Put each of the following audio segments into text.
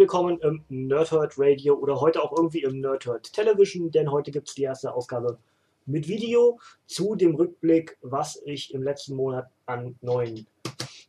Willkommen im Nerdhurt Radio oder heute auch irgendwie im Nerdhurt Television, denn heute gibt es die erste Ausgabe mit Video zu dem Rückblick, was ich im letzten Monat an neuen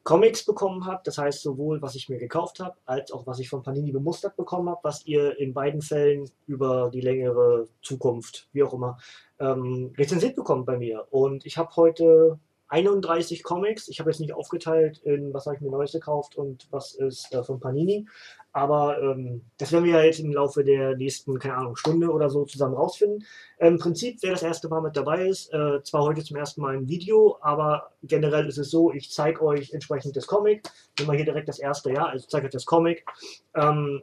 Comics bekommen habe. Das heißt sowohl, was ich mir gekauft habe, als auch was ich von Panini bemustert bekommen habe, was ihr in beiden Fällen über die längere Zukunft, wie auch immer, ähm, rezensiert bekommt bei mir. Und ich habe heute 31 Comics. Ich habe jetzt nicht aufgeteilt in was habe ich mir Neues gekauft und was ist äh, von Panini. Aber ähm, das werden wir ja jetzt im Laufe der nächsten, keine Ahnung, Stunde oder so zusammen rausfinden. Im Prinzip, wer das erste Mal mit dabei ist, äh, zwar heute zum ersten Mal ein Video, aber generell ist es so, ich zeige euch entsprechend das Comic. Nehmen wir hier direkt das erste, ja, also zeige euch das Comic. Ähm,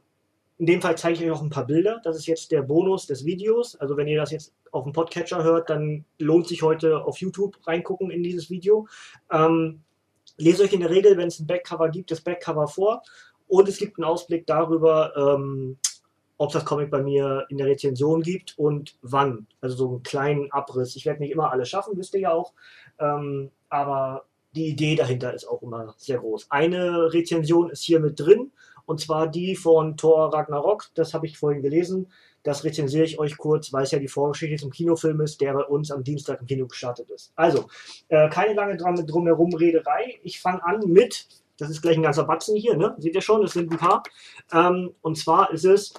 in dem Fall zeige ich euch auch ein paar Bilder. Das ist jetzt der Bonus des Videos. Also wenn ihr das jetzt auf dem Podcatcher hört, dann lohnt sich heute auf YouTube reingucken in dieses Video. Ähm, lese euch in der Regel, wenn es ein Backcover gibt, das Backcover vor. Und es gibt einen Ausblick darüber, ähm, ob das Comic bei mir in der Rezension gibt und wann. Also so einen kleinen Abriss. Ich werde nicht immer alles schaffen, wisst ihr ja auch. Ähm, aber die Idee dahinter ist auch immer sehr groß. Eine Rezension ist hier mit drin und zwar die von Thor Ragnarok. Das habe ich vorhin gelesen. Das rezensiere ich euch kurz, weil es ja die Vorgeschichte zum Kinofilm ist, der bei uns am Dienstag im Kino gestartet ist. Also, äh, keine lange drumherum Rederei. Ich fange an mit, das ist gleich ein ganzer Batzen hier, ne? Seht ihr schon, es sind ein paar. Ähm, und zwar ist es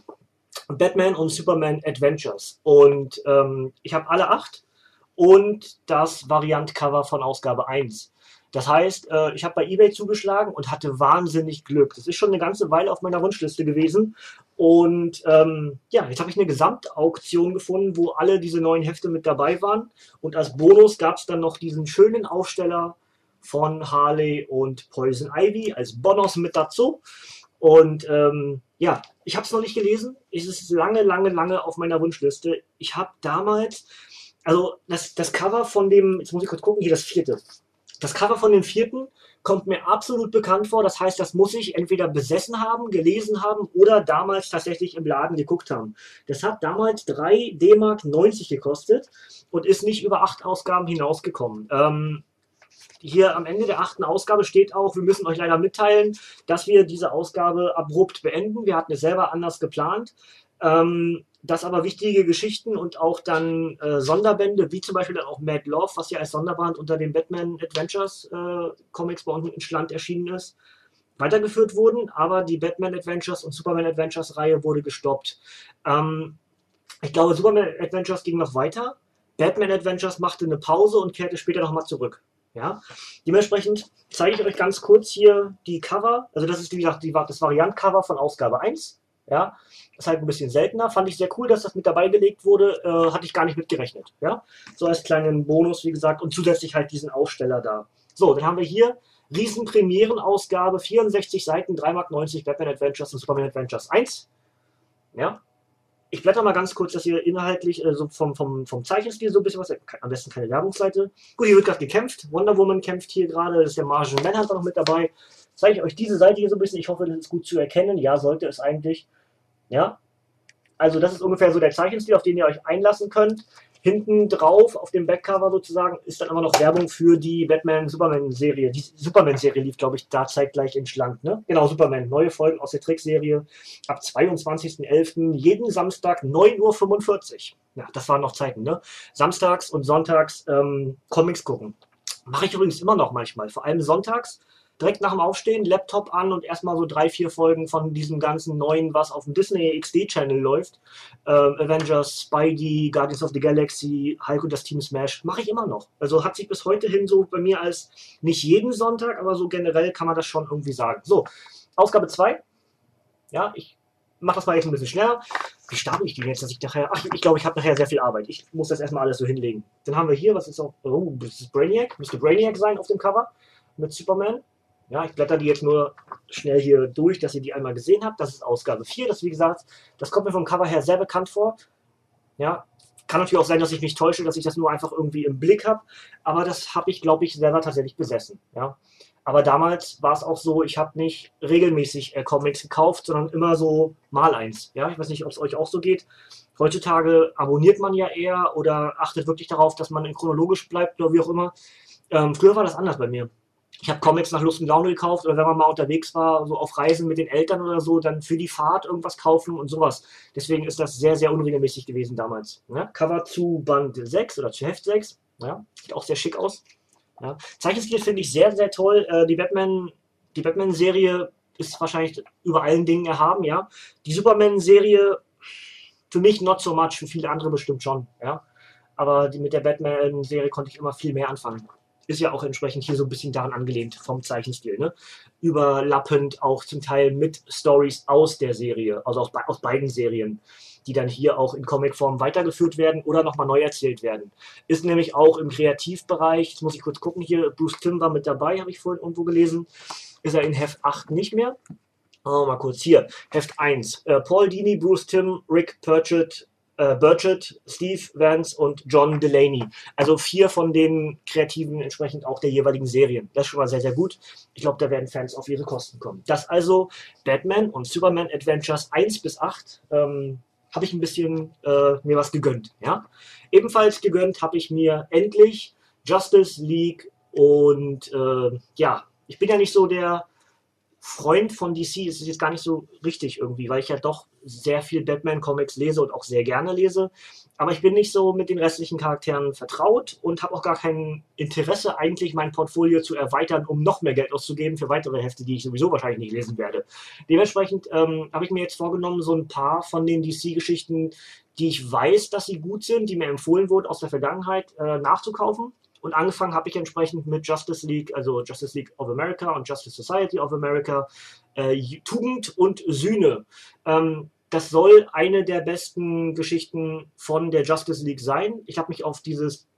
Batman und Superman Adventures. Und ähm, ich habe alle acht und das Variant-Cover von Ausgabe 1. Das heißt, äh, ich habe bei eBay zugeschlagen und hatte wahnsinnig Glück. Das ist schon eine ganze Weile auf meiner Wunschliste gewesen. Und ähm, ja, jetzt habe ich eine Gesamtauktion gefunden, wo alle diese neuen Hefte mit dabei waren. Und als Bonus gab es dann noch diesen schönen Aufsteller von Harley und Poison Ivy als Bonus mit dazu. Und ähm, ja, ich habe es noch nicht gelesen. Es ist lange, lange, lange auf meiner Wunschliste. Ich habe damals, also das, das Cover von dem, jetzt muss ich kurz gucken, hier das vierte. Das Cover von dem vierten kommt mir absolut bekannt vor. Das heißt, das muss ich entweder besessen haben, gelesen haben oder damals tatsächlich im Laden geguckt haben. Das hat damals 3 D-Mark 90 gekostet und ist nicht über acht Ausgaben hinausgekommen. Ähm, hier am Ende der achten Ausgabe steht auch, wir müssen euch leider mitteilen, dass wir diese Ausgabe abrupt beenden. Wir hatten es selber anders geplant. Ähm, dass aber wichtige Geschichten und auch dann äh, Sonderbände, wie zum Beispiel dann auch Mad Love, was ja als Sonderband unter den Batman Adventures äh, Comics bei uns in Schland erschienen ist, weitergeführt wurden, aber die Batman Adventures und Superman Adventures Reihe wurde gestoppt. Ähm, ich glaube, Superman Adventures ging noch weiter. Batman Adventures machte eine Pause und kehrte später nochmal zurück. Ja? Dementsprechend zeige ich euch ganz kurz hier die Cover. Also das ist wie gesagt die, das Variant-Cover von Ausgabe 1. Ja, ist halt ein bisschen seltener. Fand ich sehr cool, dass das mit dabei gelegt wurde. Äh, hatte ich gar nicht mit gerechnet. Ja, so als kleinen Bonus, wie gesagt, und zusätzlich halt diesen Aufsteller da. So, dann haben wir hier Riesen-Premieren-Ausgabe, 64 Seiten, 3,90 Mark Batman Adventures und Superman Adventures 1. Ja, ich blätter mal ganz kurz, dass ihr inhaltlich äh, so vom, vom, vom Zeichenstil so ein bisschen was, am besten keine Werbungsseite. Gut, hier wird gerade gekämpft. Wonder Woman kämpft hier gerade, das ist der Martian Manhunter noch mit dabei. Zeige ich euch diese Seite hier so ein bisschen. Ich hoffe, das ist gut zu erkennen. Ja, sollte es eigentlich. Ja. Also das ist ungefähr so der Zeichenstil, auf den ihr euch einlassen könnt. Hinten drauf, auf dem Backcover sozusagen, ist dann immer noch Werbung für die Batman-Superman-Serie. Die Superman-Serie lief, glaube ich, da zeitgleich in Schlank. Ne? Genau, Superman. Neue Folgen aus der Trickserie ab 22.11. jeden Samstag 9.45 Uhr. Ja, das waren noch Zeiten, ne? Samstags und sonntags ähm, Comics gucken. Mache ich übrigens immer noch manchmal. Vor allem sonntags direkt nach dem Aufstehen, Laptop an und erstmal so drei, vier Folgen von diesem ganzen neuen, was auf dem Disney XD-Channel läuft. Äh, Avengers, Spidey, Guardians of the Galaxy, Hulk und das Team Smash. Mache ich immer noch. Also hat sich bis heute hin so bei mir als nicht jeden Sonntag, aber so generell kann man das schon irgendwie sagen. So, Ausgabe 2. Ja, ich mache das mal jetzt ein bisschen schneller. Wie starte ich die jetzt, dass ich nachher, ach, ich glaube, ich habe nachher sehr viel Arbeit. Ich muss das erstmal alles so hinlegen. Dann haben wir hier, was ist auch, oh, das ist Brainiac, müsste Brainiac sein auf dem Cover mit Superman. Ja, ich blätter die jetzt nur schnell hier durch, dass ihr die einmal gesehen habt. Das ist Ausgabe 4. Das, wie gesagt, das kommt mir vom Cover her sehr bekannt vor. Ja, kann natürlich auch sein, dass ich mich täusche, dass ich das nur einfach irgendwie im Blick habe. Aber das habe ich, glaube ich, selber tatsächlich besessen. Ja. Aber damals war es auch so, ich habe nicht regelmäßig äh, Comics gekauft, sondern immer so mal eins. Ja, ich weiß nicht, ob es euch auch so geht. Heutzutage abonniert man ja eher oder achtet wirklich darauf, dass man chronologisch bleibt oder wie auch immer. Ähm, früher war das anders bei mir. Ich habe Comics nach Lust und Laune gekauft oder wenn man mal unterwegs war, so auf Reisen mit den Eltern oder so, dann für die Fahrt irgendwas kaufen und sowas. Deswegen ist das sehr, sehr unregelmäßig gewesen damals. Ja? Cover zu Band 6 oder zu Heft 6. Ja? Sieht auch sehr schick aus. Ja? Zeichenstil finde ich sehr, sehr toll. Äh, die Batman, die Batman-Serie ist wahrscheinlich über allen Dingen erhaben, ja. Die Superman-Serie für mich not so much, für viele andere bestimmt schon, ja. Aber die, mit der Batman-Serie konnte ich immer viel mehr anfangen. Ist ja auch entsprechend hier so ein bisschen daran angelehnt vom Zeichenstil, ne? Überlappend auch zum Teil mit Stories aus der Serie, also aus, aus beiden Serien, die dann hier auch in Comicform weitergeführt werden oder nochmal neu erzählt werden. Ist nämlich auch im Kreativbereich, jetzt muss ich kurz gucken hier, Bruce Tim war mit dabei, habe ich vorhin irgendwo gelesen. Ist er in Heft 8 nicht mehr? Oh, mal kurz hier. Heft 1. Äh, Paul Dini, Bruce Tim, Rick Purchett, äh, Burchett, Steve Vance und John Delaney. Also vier von den Kreativen entsprechend auch der jeweiligen Serien. Das ist schon mal sehr, sehr gut. Ich glaube, da werden Fans auf ihre Kosten kommen. Das also Batman und Superman Adventures 1 bis 8. Ähm, habe ich ein bisschen äh, mir was gegönnt. Ja? Ebenfalls gegönnt habe ich mir endlich Justice League und äh, ja, ich bin ja nicht so der Freund von DC, ist jetzt gar nicht so richtig irgendwie, weil ich ja doch sehr viel Batman-Comics lese und auch sehr gerne lese. Aber ich bin nicht so mit den restlichen Charakteren vertraut und habe auch gar kein Interesse, eigentlich mein Portfolio zu erweitern, um noch mehr Geld auszugeben für weitere Hefte, die ich sowieso wahrscheinlich nicht lesen werde. Dementsprechend ähm, habe ich mir jetzt vorgenommen, so ein paar von den DC-Geschichten, die ich weiß, dass sie gut sind, die mir empfohlen wurden aus der Vergangenheit, äh, nachzukaufen und angefangen habe ich entsprechend mit Justice League, also Justice League of America und Justice Society of America, äh, Tugend und Sühne. Ähm, das soll eine der besten Geschichten von der Justice League sein. Ich habe mich auf dieses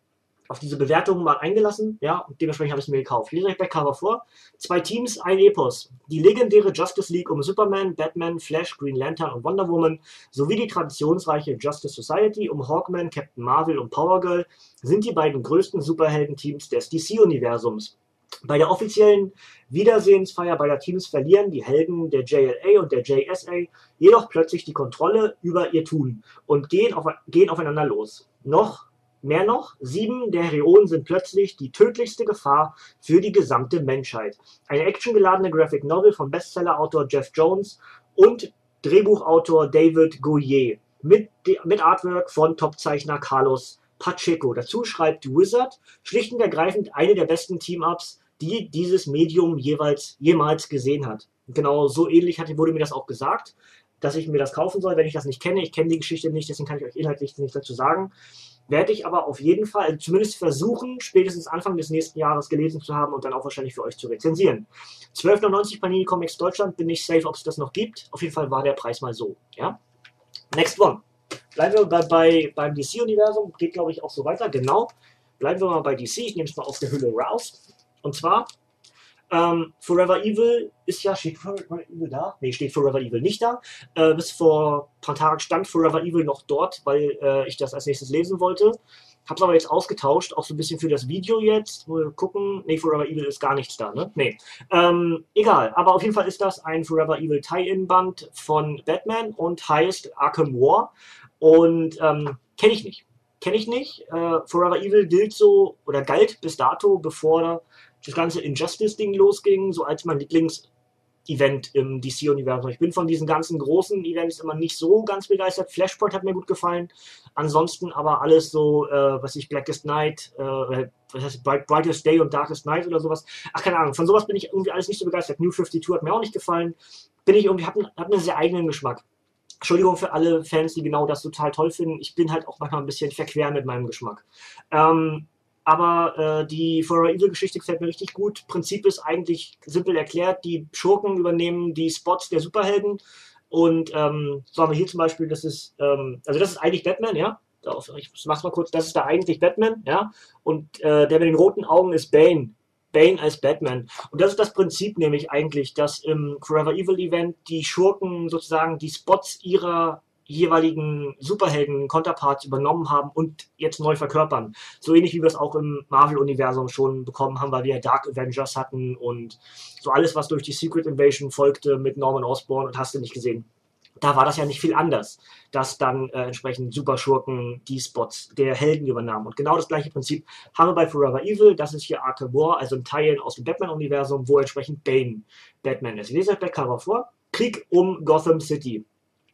auf diese Bewertungen mal eingelassen, ja, und dementsprechend habe ich es mir gekauft. Ich lese Backcover vor. Zwei Teams, ein Epos. Die legendäre Justice League um Superman, Batman, Flash, Green Lantern und Wonder Woman sowie die traditionsreiche Justice Society um Hawkman, Captain Marvel und Power Girl sind die beiden größten Superheldenteams des DC-Universums. Bei der offiziellen Wiedersehensfeier beider Teams verlieren die Helden der JLA und der JSA jedoch plötzlich die Kontrolle über ihr Tun und gehen, auf, gehen aufeinander los. Noch Mehr noch, sieben der Heroen sind plötzlich die tödlichste Gefahr für die gesamte Menschheit. Eine actiongeladene Graphic Novel von Bestsellerautor Jeff Jones und Drehbuchautor David Goyer mit, mit Artwork von Topzeichner Carlos Pacheco. Dazu schreibt Wizard schlicht und ergreifend eine der besten Team-Ups, die dieses Medium jeweils jemals gesehen hat. Genau so ähnlich hatte, wurde mir das auch gesagt, dass ich mir das kaufen soll, wenn ich das nicht kenne. Ich kenne die Geschichte nicht, deswegen kann ich euch inhaltlich nichts dazu sagen werde ich aber auf jeden Fall also zumindest versuchen, spätestens Anfang des nächsten Jahres gelesen zu haben und dann auch wahrscheinlich für euch zu rezensieren. 12,99 Panini Comics Deutschland, bin ich safe, ob es das noch gibt. Auf jeden Fall war der Preis mal so. Ja? Next one. Bleiben wir bei, bei beim DC-Universum, geht glaube ich auch so weiter. Genau. Bleiben wir mal bei DC. Ich nehme es mal aus der Hülle raus. Und zwar ähm, Forever Evil ist ja, steht Forever Evil da? Nee, steht Forever Evil nicht da. Äh, bis vor ein paar Tagen stand Forever Evil noch dort, weil äh, ich das als nächstes lesen wollte. Hab's aber jetzt ausgetauscht, auch so ein bisschen für das Video jetzt. Mal gucken. Nee, Forever Evil ist gar nichts da, ne? Nee. Ähm, egal, aber auf jeden Fall ist das ein Forever Evil Tie-In-Band von Batman und heißt Arkham War. Und ähm, kenne ich nicht. Kenne ich nicht. Äh, Forever Evil gilt so oder galt bis dato, bevor das ganze Injustice-Ding losging, so als mein Lieblings-Event im DC-Universum. Ich bin von diesen ganzen großen Events immer nicht so ganz begeistert. Flashpoint hat mir gut gefallen. Ansonsten aber alles so, äh, was ich, Blackest Night, äh, was heißt Bright, Brightest Day und Darkest Night oder sowas. Ach, keine Ahnung. Von sowas bin ich irgendwie alles nicht so begeistert. New 52 hat mir auch nicht gefallen. Bin ich irgendwie, hab, hab einen sehr eigenen Geschmack. Entschuldigung für alle Fans, die genau das total toll finden. Ich bin halt auch manchmal ein bisschen verquer mit meinem Geschmack. Ähm, aber äh, die Forever Evil Geschichte gefällt mir richtig gut. Prinzip ist eigentlich simpel erklärt. Die Schurken übernehmen die Spots der Superhelden. Und ähm, so haben wir hier zum Beispiel, das ist, ähm, also das ist eigentlich Batman, ja. Ich mach's mal kurz, das ist da eigentlich Batman, ja. Und äh, der mit den roten Augen ist Bane. Bane als Batman. Und das ist das Prinzip nämlich eigentlich, dass im Forever Evil Event die Schurken sozusagen die Spots ihrer jeweiligen Superhelden-Counterparts übernommen haben und jetzt neu verkörpern. So ähnlich wie wir es auch im Marvel-Universum schon bekommen haben, weil wir Dark Avengers hatten und so alles, was durch die Secret Invasion folgte mit Norman Osborn und hast du nicht gesehen. Da war das ja nicht viel anders, dass dann äh, entsprechend Superschurken die Spots der Helden übernahmen. Und genau das gleiche Prinzip haben wir bei Forever Evil. Das ist hier Arkham War, also ein Teil aus dem Batman-Universum, wo entsprechend Bane Batman ist. Ich lese euch bei Cover vor. Krieg um Gotham City.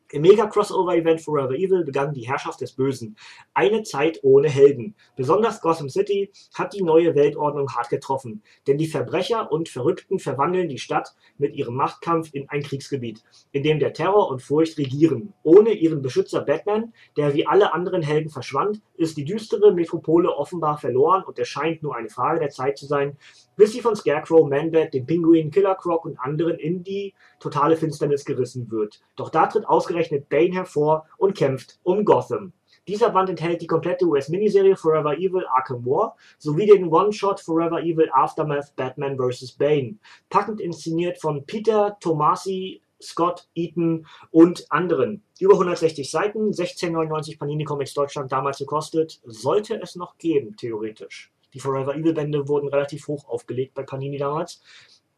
Im Mega-Crossover-Event Forever Evil begann die Herrschaft des Bösen. Eine Zeit ohne Helden. Besonders Gotham City hat die neue Weltordnung hart getroffen, denn die Verbrecher und Verrückten verwandeln die Stadt mit ihrem Machtkampf in ein Kriegsgebiet, in dem der Terror und Furcht regieren. Ohne ihren Beschützer Batman, der wie alle anderen Helden verschwand, ist die düstere Metropole offenbar verloren und es scheint nur eine Frage der Zeit zu sein, bis sie von Scarecrow, Manbat, dem Pinguin, Killer Croc und anderen in die totale Finsternis gerissen wird. Doch da tritt ausgerechnet Bane hervor und kämpft um Gotham. Dieser Band enthält die komplette US-Miniserie Forever Evil Arkham War sowie den One-Shot Forever Evil Aftermath Batman vs. Bane. Packend inszeniert von Peter Tomasi, Scott Eaton und anderen. Über 160 Seiten, 16,99 Panini Comics Deutschland damals gekostet. Sollte es noch geben, theoretisch. Die Forever Evil Bände wurden relativ hoch aufgelegt bei Panini damals.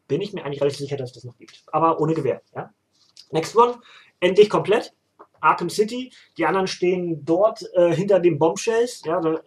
Bin ich mir eigentlich relativ sicher, dass es das noch gibt. Aber ohne Gewehr. Ja? Next one. Endlich komplett. Arkham City. Die anderen stehen dort äh, hinter den Bombshells. Ja, oder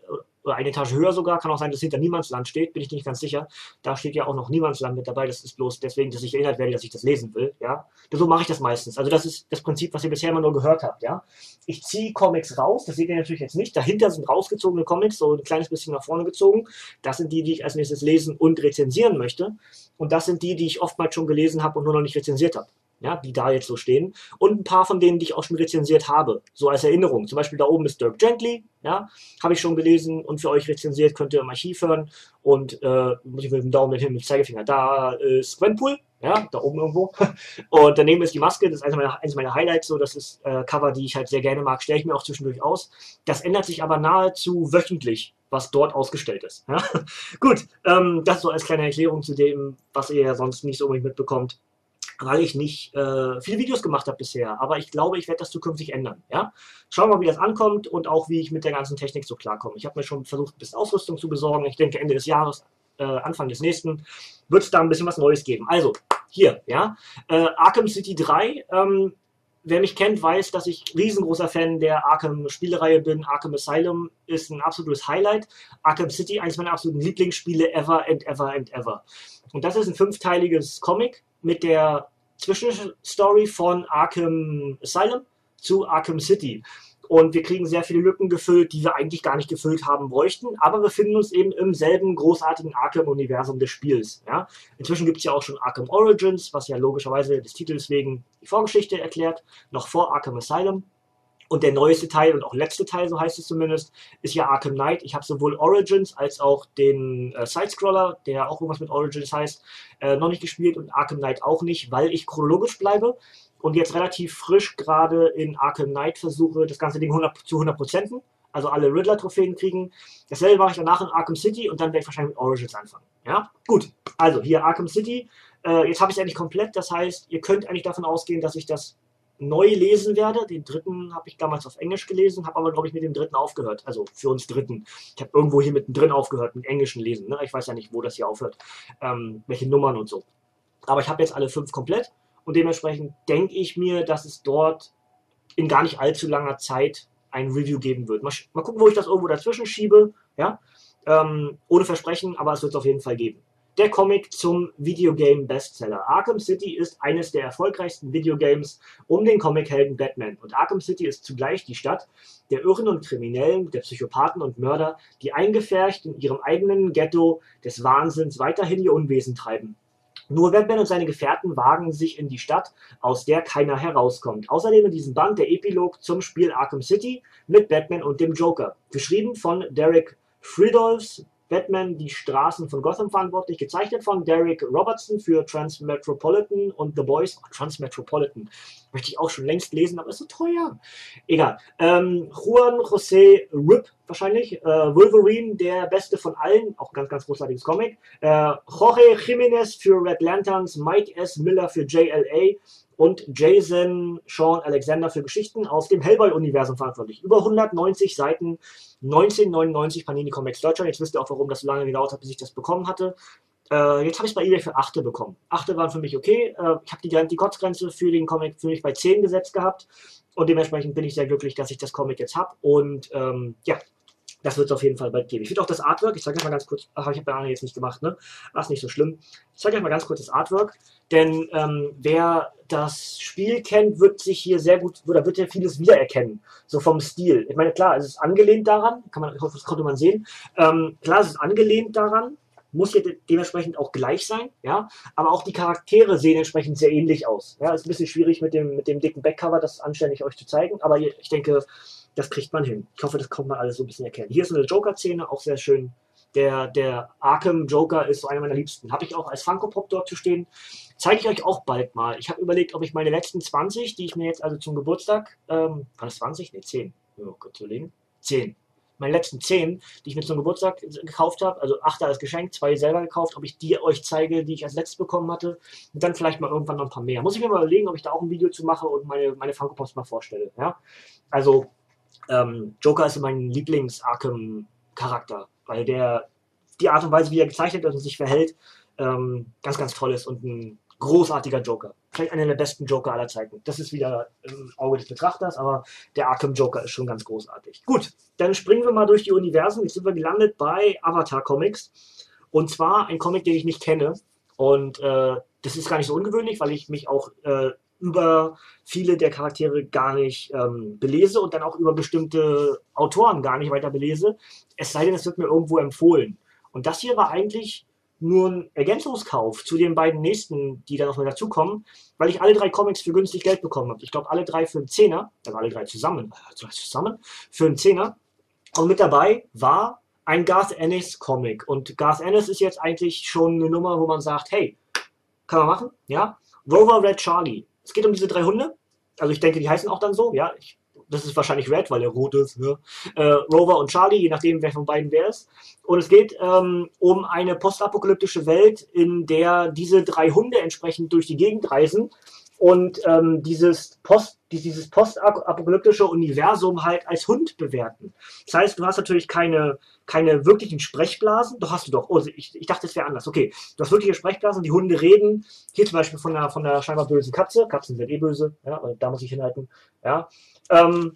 eine Etage höher sogar. Kann auch sein, dass hinter Niemandsland steht, bin ich nicht ganz sicher. Da steht ja auch noch Niemandsland mit dabei. Das ist bloß deswegen, dass ich erinnert werde, dass ich das lesen will. Ja, so mache ich das meistens. Also das ist das Prinzip, was ihr bisher immer nur gehört habt. Ja, ich ziehe Comics raus. Das seht ihr natürlich jetzt nicht. Dahinter sind rausgezogene Comics, so ein kleines bisschen nach vorne gezogen. Das sind die, die ich als nächstes lesen und rezensieren möchte. Und das sind die, die ich oftmals schon gelesen habe und nur noch nicht rezensiert habe ja, die da jetzt so stehen. Und ein paar von denen, die ich auch schon rezensiert habe, so als Erinnerung. Zum Beispiel da oben ist Dirk Gently, ja, habe ich schon gelesen und für euch rezensiert, könnt ihr im Archiv hören. Und äh, muss ich mit dem Daumen hin, mit dem Zeigefinger. Da ist Gwenpool, ja, da oben irgendwo. Und daneben ist die Maske, das ist eines meiner, eines meiner Highlights, so, das ist äh, Cover, die ich halt sehr gerne mag, stelle ich mir auch zwischendurch aus. Das ändert sich aber nahezu wöchentlich, was dort ausgestellt ist. Ja? Gut, ähm, das so als kleine Erklärung zu dem, was ihr ja sonst nicht so unbedingt mitbekommt weil ich nicht äh, viele Videos gemacht habe bisher. Aber ich glaube, ich werde das zukünftig ändern. Ja? Schauen wir mal, wie das ankommt und auch, wie ich mit der ganzen Technik so klarkomme. Ich habe mir schon versucht, ein bisschen Ausrüstung zu besorgen. Ich denke, Ende des Jahres, äh, Anfang des nächsten, wird es da ein bisschen was Neues geben. Also, hier, ja, äh, Arkham City 3. Ähm, wer mich kennt, weiß, dass ich riesengroßer Fan der Arkham-Spielereihe bin. Arkham Asylum ist ein absolutes Highlight. Arkham City, eines meiner absoluten Lieblingsspiele ever and ever and ever. Und das ist ein fünfteiliges Comic mit der Zwischenstory von Arkham Asylum zu Arkham City. Und wir kriegen sehr viele Lücken gefüllt, die wir eigentlich gar nicht gefüllt haben bräuchten. Aber wir finden uns eben im selben großartigen Arkham-Universum des Spiels. Ja? Inzwischen gibt es ja auch schon Arkham Origins, was ja logischerweise des Titels wegen die Vorgeschichte erklärt, noch vor Arkham Asylum. Und der neueste Teil und auch letzte Teil, so heißt es zumindest, ist ja Arkham Knight. Ich habe sowohl Origins als auch den äh, Sidescroller, der auch irgendwas mit Origins heißt, äh, noch nicht gespielt und Arkham Knight auch nicht, weil ich chronologisch bleibe und jetzt relativ frisch gerade in Arkham Knight versuche, das ganze Ding 100, zu 100 Prozenten, also alle Riddler-Trophäen kriegen. Dasselbe mache ich danach in Arkham City und dann werde ich wahrscheinlich mit Origins anfangen. Ja, gut. Also hier Arkham City. Äh, jetzt habe ich es eigentlich komplett. Das heißt, ihr könnt eigentlich davon ausgehen, dass ich das neu lesen werde. Den dritten habe ich damals auf Englisch gelesen, habe aber, glaube ich, mit dem dritten aufgehört. Also für uns dritten. Ich habe irgendwo hier mittendrin aufgehört, mit englischen Lesen. Ne? Ich weiß ja nicht, wo das hier aufhört, ähm, welche Nummern und so. Aber ich habe jetzt alle fünf komplett und dementsprechend denke ich mir, dass es dort in gar nicht allzu langer Zeit ein Review geben wird. Mal, mal gucken, wo ich das irgendwo dazwischen schiebe. Ja? Ähm, ohne Versprechen, aber es wird es auf jeden Fall geben. Der Comic zum Videogame-Bestseller. Arkham City ist eines der erfolgreichsten Videogames um den Comichelden Batman. Und Arkham City ist zugleich die Stadt der Irren und Kriminellen, der Psychopathen und Mörder, die eingefärcht in ihrem eigenen Ghetto des Wahnsinns weiterhin ihr Unwesen treiben. Nur Batman und seine Gefährten wagen sich in die Stadt, aus der keiner herauskommt. Außerdem in diesem Band der Epilog zum Spiel Arkham City mit Batman und dem Joker. Geschrieben von Derek Fridolfs, Batman die Straßen von Gotham verantwortlich, gezeichnet von Derek Robertson für Transmetropolitan und The Boys. Transmetropolitan. Möchte ich auch schon längst lesen, aber ist so teuer. Egal. Ähm, Juan José Rip wahrscheinlich. Äh, Wolverine, der beste von allen. Auch ganz, ganz großartiges Comic. Äh, Jorge Jiménez für Red Lanterns. Mike S. Miller für JLA und Jason Sean Alexander für Geschichten aus dem Hellboy-Universum verantwortlich. Über 190 Seiten, 1999 Panini Comics Deutschland. Jetzt wisst ihr auch, warum das so lange gedauert hat, bis ich das bekommen hatte. Äh, jetzt habe ich es bei eBay für 8 bekommen. 8 waren für mich okay. Äh, ich habe die, die Kotzgrenze für den Comic für mich bei 10 gesetzt gehabt. Und dementsprechend bin ich sehr glücklich, dass ich das Comic jetzt habe. Und ähm, ja, das wird es auf jeden Fall bald geben. Ich finde auch das Artwork, ich zeige euch mal ganz kurz, ach, ich habe ja jetzt nicht gemacht, ne? Ach, ist nicht so schlimm. Ich zeige euch mal ganz kurz das Artwork, denn ähm, wer das Spiel kennt, wird sich hier sehr gut, oder wird ja vieles wiedererkennen, so vom Stil. Ich meine, klar, es ist angelehnt daran, kann man, das konnte man sehen. Ähm, klar, es ist angelehnt daran, muss hier de dementsprechend auch gleich sein, ja, aber auch die Charaktere sehen entsprechend sehr ähnlich aus. Ja, ist ein bisschen schwierig mit dem, mit dem dicken Backcover, das anständig euch zu zeigen, aber ich denke, das kriegt man hin. Ich hoffe, das kommt man alles so ein bisschen erkennen. Hier ist eine Joker-Szene, auch sehr schön. Der, der Arkham Joker ist so einer meiner Liebsten. Habe ich auch als Funko Pop dort zu stehen. Zeige ich euch auch bald mal. Ich habe überlegt, ob ich meine letzten 20, die ich mir jetzt also zum Geburtstag, ähm, war das 20? Ne, 10. Oh Gott, zu legen. 10. Meine letzten 10, die ich mir zum Geburtstag gekauft habe, also 8 als Geschenk, zwei selber gekauft, ob ich die euch zeige, die ich als letztes bekommen hatte. Und dann vielleicht mal irgendwann noch ein paar mehr. Muss ich mir mal überlegen, ob ich da auch ein Video zu mache und meine, meine Funko Pops mal vorstelle. Ja? Also ähm, Joker ist mein Lieblings-Arkham-Charakter, weil der die Art und Weise, wie er gezeichnet ist und sich verhält, ähm, ganz, ganz toll ist und ein großartiger Joker. Vielleicht einer der besten Joker aller Zeiten. Das ist wieder im Auge des Betrachters, aber der Arkham Joker ist schon ganz großartig. Gut, dann springen wir mal durch die Universen. Jetzt sind wir gelandet bei Avatar Comics. Und zwar ein Comic, den ich nicht kenne. Und äh, das ist gar nicht so ungewöhnlich, weil ich mich auch äh, über viele der Charaktere gar nicht ähm, belese und dann auch über bestimmte Autoren gar nicht weiter belese. Es sei denn, es wird mir irgendwo empfohlen. Und das hier war eigentlich nur ein Ergänzungskauf zu den beiden nächsten, die dann noch mal dazukommen, weil ich alle drei Comics für günstig Geld bekommen habe. Ich glaube, alle drei für einen Zehner, also alle drei zusammen, also zusammen für einen Zehner. Und mit dabei war ein Garth Ennis Comic. Und Garth Ennis ist jetzt eigentlich schon eine Nummer, wo man sagt, hey, kann man machen, ja. Rover Red Charlie es geht um diese drei Hunde. Also ich denke, die heißen auch dann so. Ja, ich, das ist wahrscheinlich Red, weil er rot ist. Ja. Äh, Rover und Charlie, je nachdem, wer von beiden wer ist. Und es geht ähm, um eine postapokalyptische Welt, in der diese drei Hunde entsprechend durch die Gegend reisen und ähm, dieses Post, dieses postapokalyptische Universum halt als Hund bewerten. Das heißt, du hast natürlich keine, keine wirklichen Sprechblasen. Doch hast du doch. Oh, ich, ich dachte, es wäre anders. Okay, du hast wirkliche Sprechblasen, die Hunde reden. Hier zum Beispiel von der, von der scheinbar bösen Katze. Katzen sind eh böse. Ja, da muss ich hinhalten. Ja. Ähm,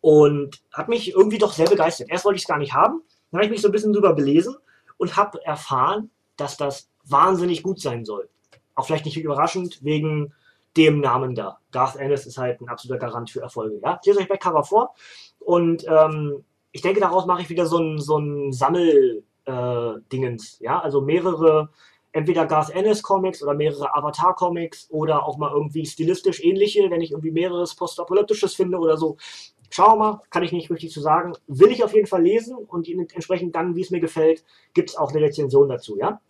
und hat mich irgendwie doch sehr begeistert. Erst wollte ich es gar nicht haben. Dann habe ich mich so ein bisschen drüber belesen und habe erfahren, dass das wahnsinnig gut sein soll. Auch vielleicht nicht überraschend, wegen dem Namen da. Garth Ennis ist halt ein absoluter Garant für Erfolge. Ja? Ich lese euch Backcover vor und ähm, ich denke, daraus mache ich wieder so ein, so ein Sammel-Dingens. Äh, ja? Also mehrere, entweder Garth Ennis Comics oder mehrere Avatar Comics oder auch mal irgendwie stilistisch ähnliche, wenn ich irgendwie mehreres Postapokalyptisches finde oder so. Schauen wir mal, kann ich nicht richtig zu sagen. Will ich auf jeden Fall lesen und entsprechend dann, wie es mir gefällt, gibt es auch eine Rezension dazu. Ja?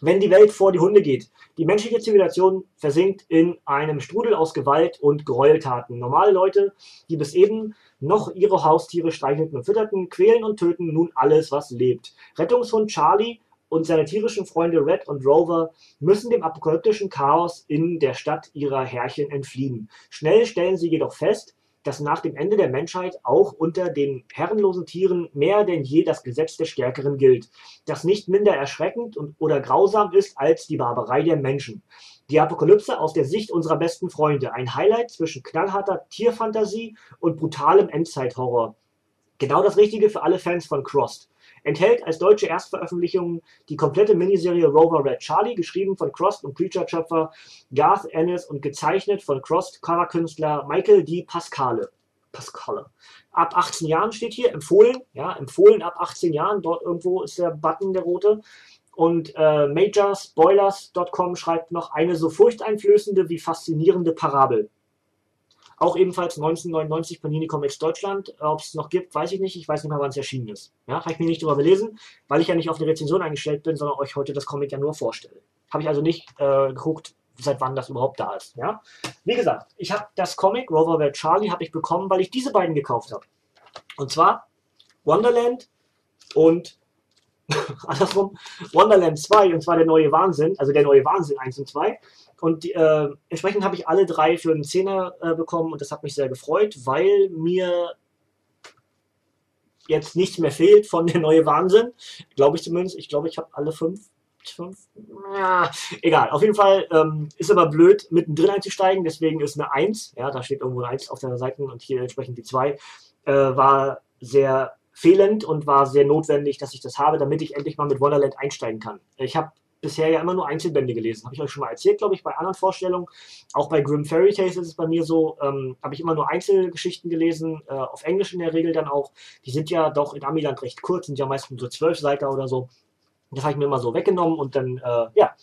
Wenn die Welt vor die Hunde geht, die menschliche Zivilisation versinkt in einem Strudel aus Gewalt und Gräueltaten. Normale Leute, die bis eben noch ihre Haustiere streichelten und fütterten, quälen und töten nun alles, was lebt. Rettungshund Charlie und seine tierischen Freunde Red und Rover müssen dem apokalyptischen Chaos in der Stadt ihrer Herrchen entfliehen. Schnell stellen sie jedoch fest, dass nach dem Ende der Menschheit auch unter den herrenlosen Tieren mehr denn je das Gesetz der Stärkeren gilt, das nicht minder erschreckend und, oder grausam ist als die Barbarei der Menschen. Die Apokalypse aus der Sicht unserer besten Freunde, ein Highlight zwischen knallharter Tierfantasie und brutalem Endzeithorror. Genau das Richtige für alle Fans von Crossed enthält als deutsche Erstveröffentlichung die komplette Miniserie Rover Red Charlie, geschrieben von Crossed und Preacher-Schöpfer Garth Ennis und gezeichnet von Crossed Coverkünstler Michael D. Pascale. Pascale. Ab 18 Jahren steht hier, empfohlen, ja, empfohlen ab 18 Jahren, dort irgendwo ist der Button, der rote. Und äh, Majorspoilers.com schreibt noch eine so furchteinflößende wie faszinierende Parabel. Auch ebenfalls 1999 Panini Comics Deutschland. Ob es noch gibt, weiß ich nicht. Ich weiß nicht mal, wann es erschienen ist. Ja, habe ich mir nicht drüber belesen, weil ich ja nicht auf die Rezension eingestellt bin, sondern euch heute das Comic ja nur vorstelle. Habe ich also nicht äh, geguckt, seit wann das überhaupt da ist. Ja? Wie gesagt, ich habe das Comic Rover Bear Charlie habe ich bekommen, weil ich diese beiden gekauft habe. Und zwar Wonderland und andersrum Wonderland 2 und zwar der neue Wahnsinn, also der neue Wahnsinn 1 und 2. Und äh, entsprechend habe ich alle drei für einen Zehner äh, bekommen und das hat mich sehr gefreut, weil mir jetzt nichts mehr fehlt von der neue Wahnsinn. Glaube ich zumindest. Ich glaube, ich habe alle fünf. fünf ja, egal. Auf jeden Fall ähm, ist aber blöd, mittendrin einzusteigen. Deswegen ist eine 1. Ja, da steht irgendwo eine 1 auf der Seite und hier entsprechend die 2. Äh, war sehr fehlend und war sehr notwendig, dass ich das habe, damit ich endlich mal mit Wonderland einsteigen kann. Ich habe bisher ja immer nur Einzelbände gelesen. Habe ich euch schon mal erzählt, glaube ich, bei anderen Vorstellungen. Auch bei Grim Fairy Tales ist es bei mir so, ähm, habe ich immer nur Einzelgeschichten gelesen, äh, auf Englisch in der Regel dann auch. Die sind ja doch in Amiland recht kurz, sind ja meistens so zwölf Seiten oder so. Das habe ich mir immer so weggenommen und dann, äh, ja,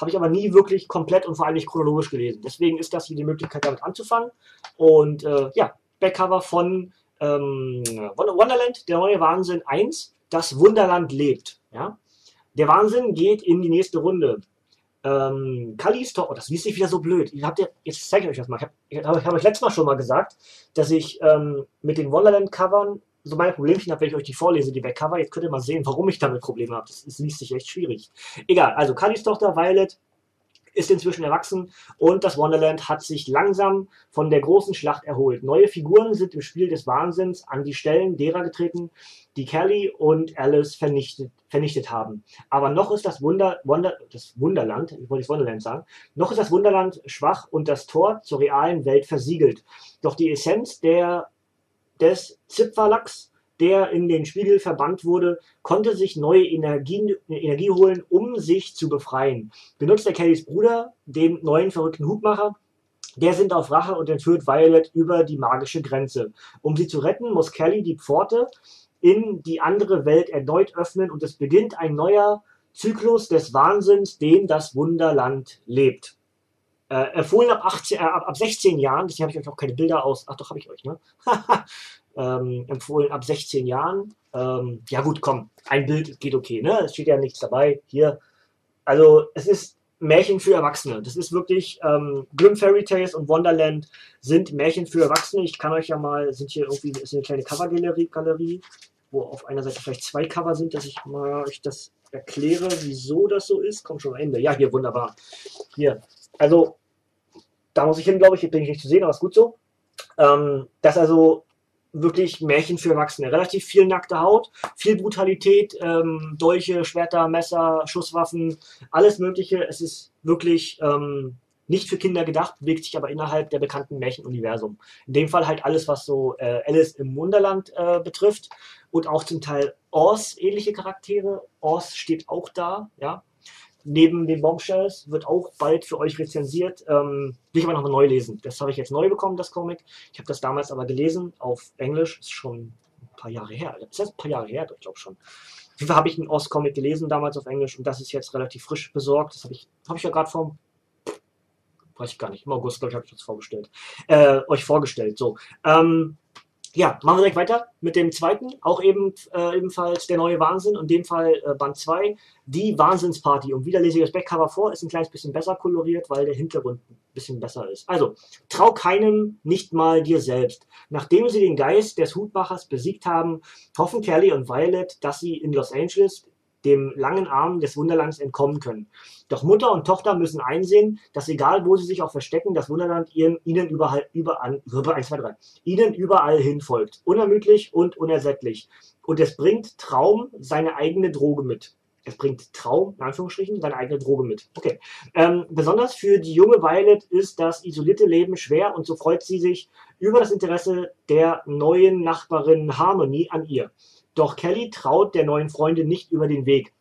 habe ich aber nie wirklich komplett und vor allem nicht chronologisch gelesen. Deswegen ist das hier die Möglichkeit, damit anzufangen. Und äh, ja, Backcover von ähm, Wonderland, der neue Wahnsinn 1, das Wunderland lebt. Ja? Der Wahnsinn geht in die nächste Runde. Ähm, Kallis Tochter, oh, das liest sich wieder so blöd. Ihr habt ja, jetzt zeige ich euch das mal. Ich habe hab, euch letztes Mal schon mal gesagt, dass ich ähm, mit den Wonderland-Covern so meine Problemchen habe, wenn ich euch die vorlese, die Backcover. Jetzt könnt ihr mal sehen, warum ich damit Probleme habe. Das, das liest sich echt schwierig. Egal, also Kallis Tochter, Violet, ist inzwischen erwachsen und das Wonderland hat sich langsam von der großen Schlacht erholt. Neue Figuren sind im Spiel des Wahnsinns an die Stellen derer getreten, die Kelly und Alice vernichtet, vernichtet haben. Aber noch ist das, Wunder, Wunder, das Wunderland, ich wollte das Wonderland sagen, noch ist das Wunderland schwach und das Tor zur realen Welt versiegelt. Doch die Essenz der, des Zipferlachs der in den Spiegel verbannt wurde, konnte sich neue Energie, Energie holen, um sich zu befreien. Benutzt er Kellys Bruder, den neuen verrückten Hutmacher, der sind auf Rache und entführt Violet über die magische Grenze. Um sie zu retten, muss Kelly die Pforte in die andere Welt erneut öffnen und es beginnt ein neuer Zyklus des Wahnsinns, den das Wunderland lebt. Äh, empfohlen ab, 18, äh, ab 16 Jahren, deswegen habe ich euch auch keine Bilder aus. Ach doch, habe ich euch, ne? ähm, empfohlen ab 16 Jahren. Ähm, ja gut, komm, ein Bild geht okay, ne? Es steht ja nichts dabei. Hier, also es ist Märchen für Erwachsene. Das ist wirklich, ähm, Grimm Fairy Tales und Wonderland sind Märchen für Erwachsene. Ich kann euch ja mal, sind hier irgendwie, ist eine kleine Covergalerie, Galerie, wo auf einer Seite vielleicht zwei Cover sind, dass ich mal euch das erkläre, wieso das so ist. Kommt schon am Ende. Ja, hier, wunderbar. Hier. Also, da muss ich hin, glaube ich. Hier bin ich nicht zu sehen, aber ist gut so. Ähm, das also wirklich Märchen für Erwachsene. Relativ viel nackte Haut, viel Brutalität, ähm, Dolche, Schwerter, Messer, Schusswaffen, alles Mögliche. Es ist wirklich ähm, nicht für Kinder gedacht, bewegt sich aber innerhalb der bekannten Märchenuniversum. In dem Fall halt alles, was so äh, Alice im Wunderland äh, betrifft und auch zum Teil Oz ähnliche Charaktere. Oz steht auch da, ja neben den Bombshells wird auch bald für euch rezensiert. Ähm, will ich aber noch neu lesen. Das habe ich jetzt neu bekommen, das Comic. Ich habe das damals aber gelesen auf Englisch. Ist schon ein paar Jahre her. Das ist ein paar Jahre her, ich glaube schon. Auf jeden habe ich einen Ost-Comic gelesen damals auf Englisch und das ist jetzt relativ frisch besorgt. Das habe ich, habe ich ja gerade vor, weiß ich gar nicht, im August, glaube ich, habe ich das vorgestellt, äh, euch vorgestellt. So. Ähm, ja, machen wir direkt weiter mit dem zweiten, auch eben, äh, ebenfalls der neue Wahnsinn, in dem Fall äh, Band 2, die Wahnsinnsparty. Und wieder lese ich das Backcover vor, ist ein kleines bisschen besser koloriert, weil der Hintergrund ein bisschen besser ist. Also, trau keinem, nicht mal dir selbst. Nachdem sie den Geist des Hutmachers besiegt haben, hoffen Kelly und Violet, dass sie in Los Angeles dem langen Arm des Wunderlands entkommen können. Doch Mutter und Tochter müssen einsehen, dass egal wo sie sich auch verstecken, das Wunderland ihnen, ihnen überall, überall, 1, 2, 3, ihnen überall hinfolgt. Unermüdlich und unersättlich. Und es bringt Traum seine eigene Droge mit. Es bringt Traum, in Anführungsstrichen, seine eigene Droge mit. Okay. Ähm, besonders für die junge Violet ist das isolierte Leben schwer und so freut sie sich über das Interesse der neuen Nachbarin Harmony an ihr. Doch Kelly traut der neuen Freundin nicht über den Weg.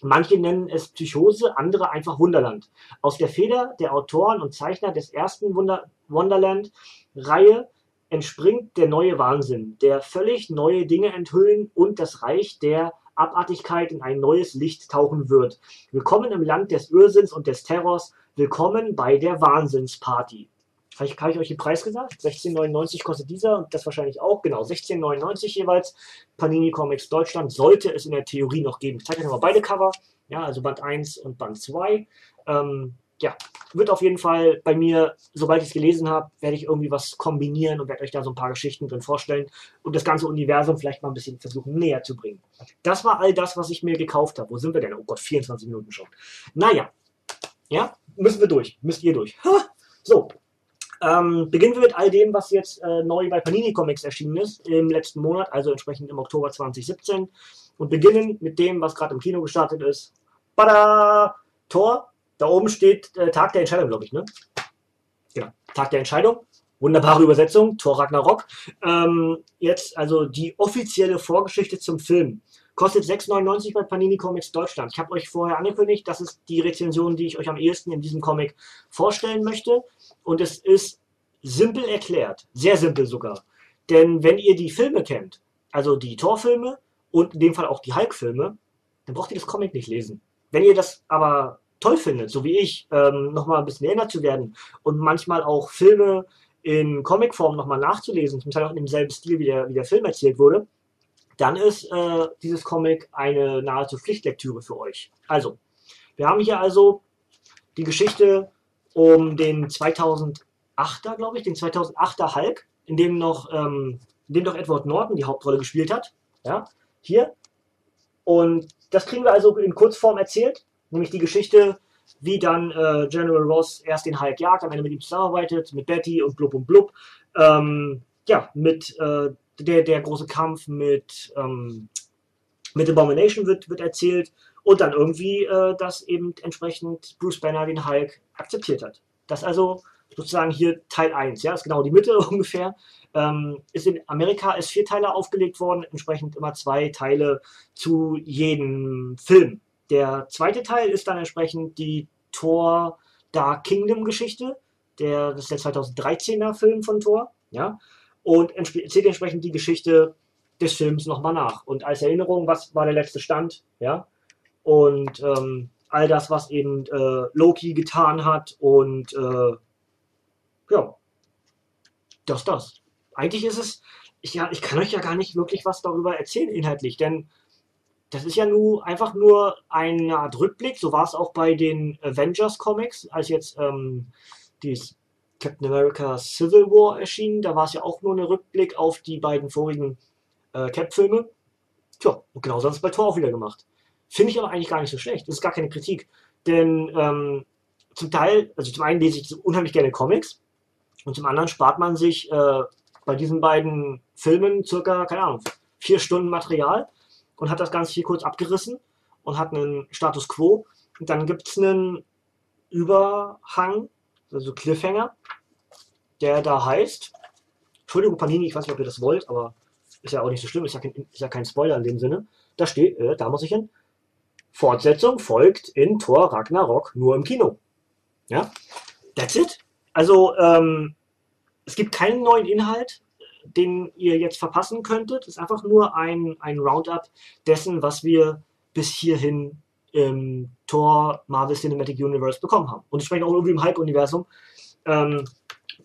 Manche nennen es Psychose, andere einfach Wunderland. Aus der Feder der Autoren und Zeichner des ersten Wunder Wonderland-Reihe entspringt der neue Wahnsinn, der völlig neue Dinge enthüllen und das Reich der Abartigkeit in ein neues Licht tauchen wird. Willkommen im Land des Irrsinns und des Terrors. Willkommen bei der Wahnsinnsparty. Vielleicht habe ich euch den Preis gesagt. 16,99 kostet dieser und das wahrscheinlich auch. Genau, 16,99 jeweils. Panini Comics Deutschland sollte es in der Theorie noch geben. Ich zeige euch nochmal beide Cover. Ja, also Band 1 und Band 2. Ähm, ja, wird auf jeden Fall bei mir, sobald ich es gelesen habe, werde ich irgendwie was kombinieren und werde euch da so ein paar Geschichten drin vorstellen und das ganze Universum vielleicht mal ein bisschen versuchen näher zu bringen. Das war all das, was ich mir gekauft habe. Wo sind wir denn? Oh Gott, 24 Minuten schon. Naja, ja, müssen wir durch. Müsst ihr durch. Ha! So, ähm, beginnen wir mit all dem, was jetzt äh, neu bei Panini Comics erschienen ist im letzten Monat, also entsprechend im Oktober 2017. Und beginnen mit dem, was gerade im Kino gestartet ist. Bada! Tor. Da oben steht äh, Tag der Entscheidung, glaube ich, ne? Genau. Tag der Entscheidung. Wunderbare Übersetzung. Tor Ragnarok. Ähm, jetzt also die offizielle Vorgeschichte zum Film. Kostet 6,99 bei Panini Comics Deutschland. Ich habe euch vorher angekündigt, das ist die Rezension, die ich euch am ehesten in diesem Comic vorstellen möchte. Und es ist simpel erklärt. Sehr simpel sogar. Denn wenn ihr die Filme kennt, also die Torfilme und in dem Fall auch die Hulk-Filme, dann braucht ihr das Comic nicht lesen. Wenn ihr das aber toll findet, so wie ich, ähm, nochmal ein bisschen erinnert zu werden und manchmal auch Filme in Comicform nochmal nachzulesen, zum Teil auch in demselben Stil, wie der, wie der Film erzählt wurde, dann ist äh, dieses Comic eine nahezu Pflichtlektüre für euch. Also, wir haben hier also die Geschichte um den 2008er, glaube ich, den 2008er Hulk, in dem noch, ähm, in dem noch Edward Norton die Hauptrolle gespielt hat. Ja, hier. Und das kriegen wir also in Kurzform erzählt, nämlich die Geschichte, wie dann äh, General Ross erst den Hulk jagt, am Ende mit ihm zusammenarbeitet, mit Betty und blub und blub. Ähm, ja, mit äh, der, der große Kampf mit, ähm, mit Abomination wird, wird erzählt und dann irgendwie, äh, dass eben entsprechend Bruce Banner den Hulk akzeptiert hat. Das also sozusagen hier Teil 1, ja, ist genau die Mitte ungefähr. Ähm, ist in Amerika als Vierteiler aufgelegt worden, entsprechend immer zwei Teile zu jedem Film. Der zweite Teil ist dann entsprechend die Thor Dark Kingdom Geschichte. Der, das ist der 2013er Film von Thor, ja und erzählt entsprechend die Geschichte des Films nochmal nach. Und als Erinnerung, was war der letzte Stand, ja? Und ähm, all das, was eben äh, Loki getan hat und äh, ja, das, das. Eigentlich ist es, ich, ja, ich kann euch ja gar nicht wirklich was darüber erzählen inhaltlich, denn das ist ja nur einfach nur eine Art Rückblick. So war es auch bei den Avengers Comics, als jetzt ähm, dies Captain America Civil War erschienen. Da war es ja auch nur ein Rückblick auf die beiden vorigen äh, Cap-Filme. Tja, und genauso haben es bei Thor auch wieder gemacht. Finde ich aber eigentlich gar nicht so schlecht. Das ist gar keine Kritik. Denn ähm, zum Teil, also zum einen lese ich unheimlich gerne Comics und zum anderen spart man sich äh, bei diesen beiden Filmen circa, keine Ahnung, vier Stunden Material und hat das Ganze hier kurz abgerissen und hat einen Status Quo. Und dann gibt es einen Überhang also Cliffhanger, der da heißt, Entschuldigung Panini, ich weiß nicht, ob ihr das wollt, aber ist ja auch nicht so schlimm, ist ja kein, ist ja kein Spoiler in dem Sinne. Da steht, äh, da muss ich hin. Fortsetzung folgt in Thor Ragnarok nur im Kino. Ja, that's it. Also, ähm, es gibt keinen neuen Inhalt, den ihr jetzt verpassen könntet. Es ist einfach nur ein, ein Roundup dessen, was wir bis hierhin im Tor Marvel Cinematic Universe bekommen haben. Und entsprechend auch irgendwie im Hulk-Universum. Ähm,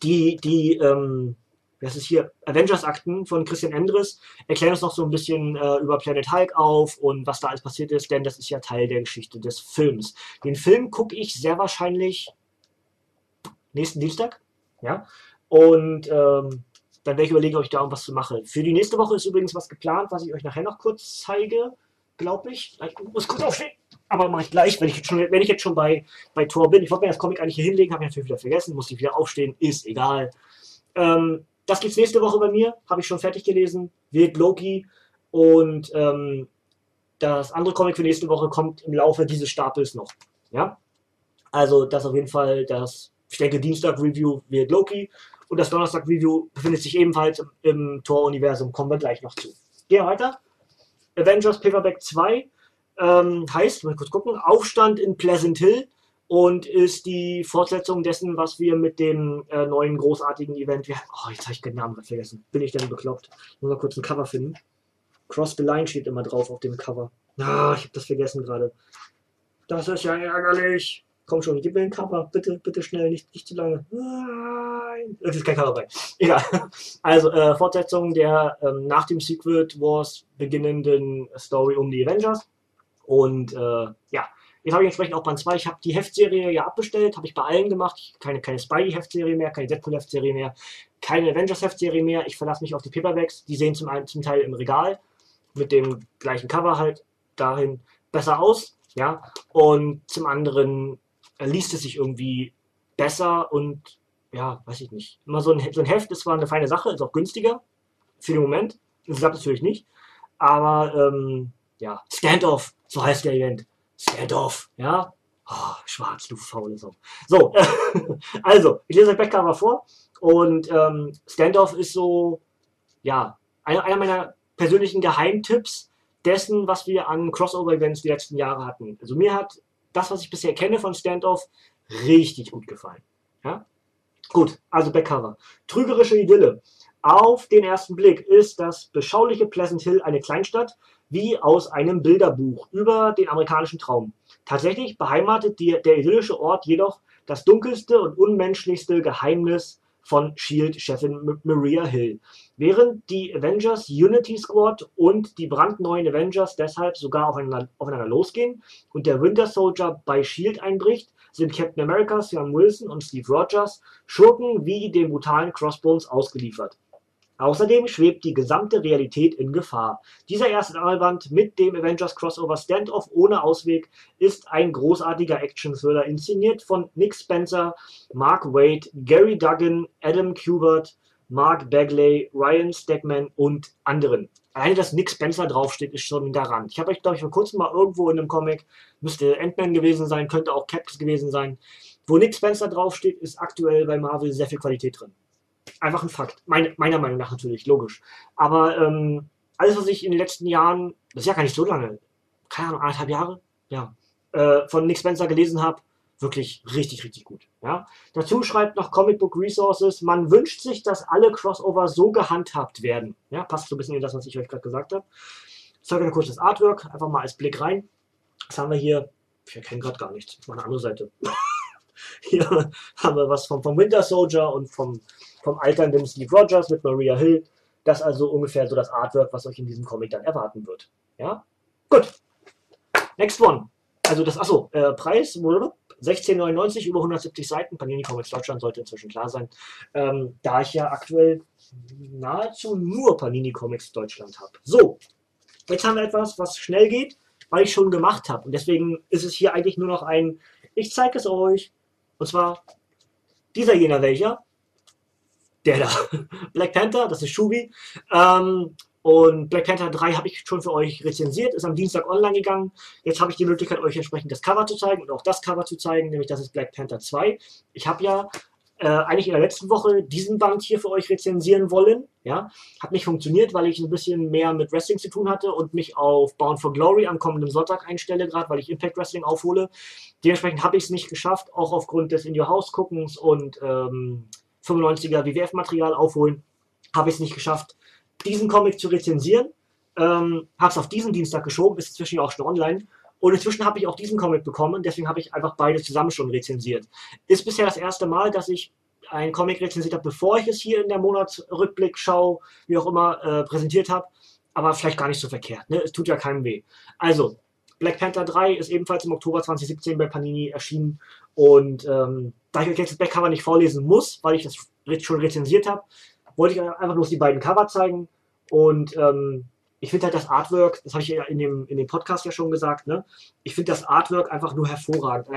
die, die, ähm, was ist hier, Avengers-Akten von Christian Endres erklären uns noch so ein bisschen äh, über Planet Hulk auf und was da alles passiert ist, denn das ist ja Teil der Geschichte des Films. Den Film gucke ich sehr wahrscheinlich nächsten Dienstag, ja, und ähm, dann werde ich überlegen, ob ich da irgendwas zu mache. Für die nächste Woche ist übrigens was geplant, was ich euch nachher noch kurz zeige, glaube ich. Ich muss kurz aufstehen aber mache ich gleich, wenn ich jetzt schon, wenn ich jetzt schon bei, bei Tor bin. Ich wollte mir das Comic eigentlich hier hinlegen, habe ich natürlich wieder vergessen, muss ich wieder aufstehen, ist egal. Ähm, das gibt's nächste Woche bei mir, habe ich schon fertig gelesen, wird Loki und ähm, das andere Comic für nächste Woche kommt im Laufe dieses Stapels noch. Ja, also das auf jeden Fall das, ich denke Dienstag Review wird Loki und das Donnerstag Review befindet sich ebenfalls im, im Tor-Universum, kommen wir gleich noch zu. Gehen wir weiter. Avengers Paperback 2 ähm, heißt, mal kurz gucken, Aufstand in Pleasant Hill und ist die Fortsetzung dessen, was wir mit dem äh, neuen großartigen Event, wir, oh, jetzt habe ich den Namen gerade vergessen, bin ich denn bekloppt? Muss mal kurz ein Cover finden. Cross the Line steht immer drauf auf dem Cover. Ah, ich habe das vergessen gerade. Das ist ja ärgerlich. Komm schon, gib mir ein Cover. Bitte, bitte schnell, nicht, nicht zu lange. Nein. Es ist kein Cover bei. Egal. Also, äh, Fortsetzung der ähm, nach dem Secret Wars beginnenden Story um die Avengers. Und äh, ja, Jetzt habe ich entsprechend auch Band 2. Ich habe die Heftserie ja abbestellt, habe ich bei allen gemacht. Keine, keine Spidey-Heftserie mehr, keine Deadpool-Heftserie mehr, keine Avengers-Heftserie mehr. Ich verlasse mich auf die Paperbacks. Die sehen zum, zum Teil im Regal mit dem gleichen Cover halt dahin besser aus. Ja, und zum anderen liest es sich irgendwie besser und ja, weiß ich nicht. Immer so ein, so ein Heft ist zwar eine feine Sache, ist auch günstiger für den Moment. Das klappt natürlich nicht. Aber ähm, ja, Standoff, so heißt der Event. Standoff, ja. Oh, schwarz, du faule Sau. So, also, ich lese euch Backcover vor. Und ähm, Standoff ist so, ja, einer, einer meiner persönlichen Geheimtipps dessen, was wir an Crossover-Events die letzten Jahre hatten. Also mir hat das, was ich bisher kenne von Standoff, richtig gut gefallen. Ja? Gut, also Backcover. Trügerische Idylle. Auf den ersten Blick ist das beschauliche Pleasant Hill eine Kleinstadt wie aus einem Bilderbuch über den amerikanischen Traum. Tatsächlich beheimatet die, der idyllische Ort jedoch das dunkelste und unmenschlichste Geheimnis von Shield-Chefin Maria Hill. Während die Avengers Unity Squad und die brandneuen Avengers deshalb sogar aufeinander, aufeinander losgehen und der Winter Soldier bei Shield einbricht, sind Captain America, Sam Wilson und Steve Rogers Schurken wie den brutalen Crossbones ausgeliefert. Außerdem schwebt die gesamte Realität in Gefahr. Dieser erste Sammelband mit dem Avengers Crossover Standoff ohne Ausweg ist ein großartiger Action-Thriller inszeniert von Nick Spencer, Mark Waid, Gary Duggan, Adam Kubert, Mark Bagley, Ryan Stegman und anderen. Alleine, dass Nick Spencer draufsteht, ist schon daran. Ich habe euch, glaube ich, vor kurzem mal irgendwo in einem Comic, müsste Ant-Man gewesen sein, könnte auch Caps gewesen sein, wo Nick Spencer draufsteht, ist aktuell bei Marvel sehr viel Qualität drin einfach ein Fakt. Meine, meiner Meinung nach natürlich, logisch. Aber ähm, alles, was ich in den letzten Jahren, das ist ja gar nicht so lange, keine Ahnung, anderthalb Jahre, ja, äh, von Nick Spencer gelesen habe, wirklich richtig, richtig gut. Ja? Dazu schreibt noch Comic Book Resources, man wünscht sich, dass alle Crossover so gehandhabt werden. Ja, passt so ein bisschen in das, was ich euch gerade gesagt habe. Ich zeige euch kurz das Artwork, einfach mal als Blick rein. Was haben wir hier? Ich erkenne gerade gar nichts. Ich mache eine andere Seite. hier haben wir was vom, vom Winter Soldier und vom vom alternden Steve Rogers mit Maria Hill. Das ist also ungefähr so das Artwork, was euch in diesem Comic dann erwarten wird. Ja? Gut. Next one. Also das, achso, äh, Preis 16,99, über 170 Seiten. Panini Comics Deutschland sollte inzwischen klar sein. Ähm, da ich ja aktuell nahezu nur Panini Comics Deutschland habe. So, jetzt haben wir etwas, was schnell geht, weil ich schon gemacht habe. Und deswegen ist es hier eigentlich nur noch ein, ich zeige es euch. Und zwar dieser jener welcher der da. Black Panther, das ist Shubi. Ähm, und Black Panther 3 habe ich schon für euch rezensiert, ist am Dienstag online gegangen. Jetzt habe ich die Möglichkeit, euch entsprechend das Cover zu zeigen und auch das Cover zu zeigen, nämlich das ist Black Panther 2. Ich habe ja äh, eigentlich in der letzten Woche diesen Band hier für euch rezensieren wollen. Ja, hat nicht funktioniert, weil ich ein bisschen mehr mit Wrestling zu tun hatte und mich auf Bound for Glory am kommenden Sonntag einstelle, gerade weil ich Impact Wrestling aufhole. Dementsprechend habe ich es nicht geschafft, auch aufgrund des In Your House guckens und ähm, 95er WWF-Material aufholen. Habe ich es nicht geschafft, diesen Comic zu rezensieren. Ähm, habe es auf diesen Dienstag geschoben, ist inzwischen auch schon online. Und inzwischen habe ich auch diesen Comic bekommen, deswegen habe ich einfach beide zusammen schon rezensiert. Ist bisher das erste Mal, dass ich ein Comic rezensiert habe, bevor ich es hier in der Monatsrückblick schau, wie auch immer, äh, präsentiert habe. Aber vielleicht gar nicht so verkehrt. Ne? Es tut ja keinem weh. Also, Black Panther 3 ist ebenfalls im Oktober 2017 bei Panini erschienen. Und ähm, da ich euch jetzt das Backcover nicht vorlesen muss, weil ich das schon rezensiert habe, wollte ich einfach bloß die beiden Cover zeigen. Und ähm, ich finde halt das Artwork, das habe ich ja in dem, in dem Podcast ja schon gesagt, ne? ich finde das Artwork einfach nur hervorragend.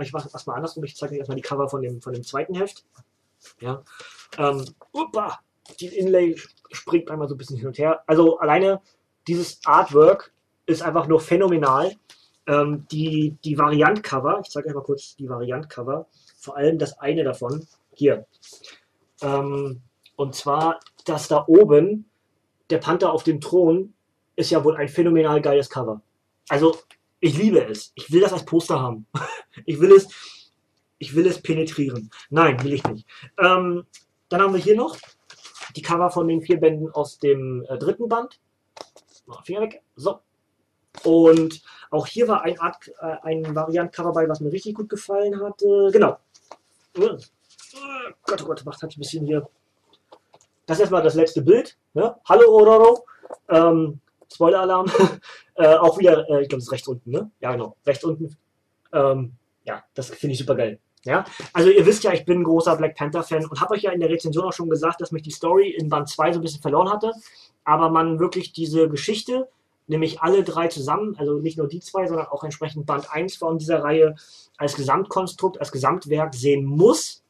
Ich mache erstmal andersrum, ich zeige euch erstmal die Cover von dem, von dem zweiten Heft. Ja. Ähm, upa, die Inlay springt einmal so ein bisschen hin und her. Also alleine dieses Artwork ist einfach nur phänomenal. Ähm, die, die Variant-Cover, ich zeige euch mal kurz die Variant-Cover, vor allem das eine davon, hier. Ähm, und zwar, das da oben, der Panther auf dem Thron, ist ja wohl ein phänomenal geiles Cover. Also, ich liebe es. Ich will das als Poster haben. ich will es, ich will es penetrieren. Nein, will ich nicht. Ähm, dann haben wir hier noch die Cover von den vier Bänden aus dem äh, dritten Band. Finger weg. So, und auch hier war ein, Art, äh, ein Variant-Cover bei, was mir richtig gut gefallen hatte. Genau. Oh Gott, oh Gott, macht halt ein bisschen hier. Das ist erstmal das letzte Bild. Ne? Hallo Ororo. Ähm, Spoiler-Alarm. äh, auch wieder, äh, ich glaube, es ist rechts unten, ne? Ja, genau. Rechts unten. Ähm, ja, das finde ich super geil. Ja, also ihr wisst ja, ich bin ein großer Black Panther-Fan und habe euch ja in der Rezension auch schon gesagt, dass mich die Story in Band 2 so ein bisschen verloren hatte, aber man wirklich diese Geschichte, nämlich alle drei zusammen, also nicht nur die zwei, sondern auch entsprechend Band 1 von dieser Reihe als Gesamtkonstrukt, als Gesamtwerk sehen muss,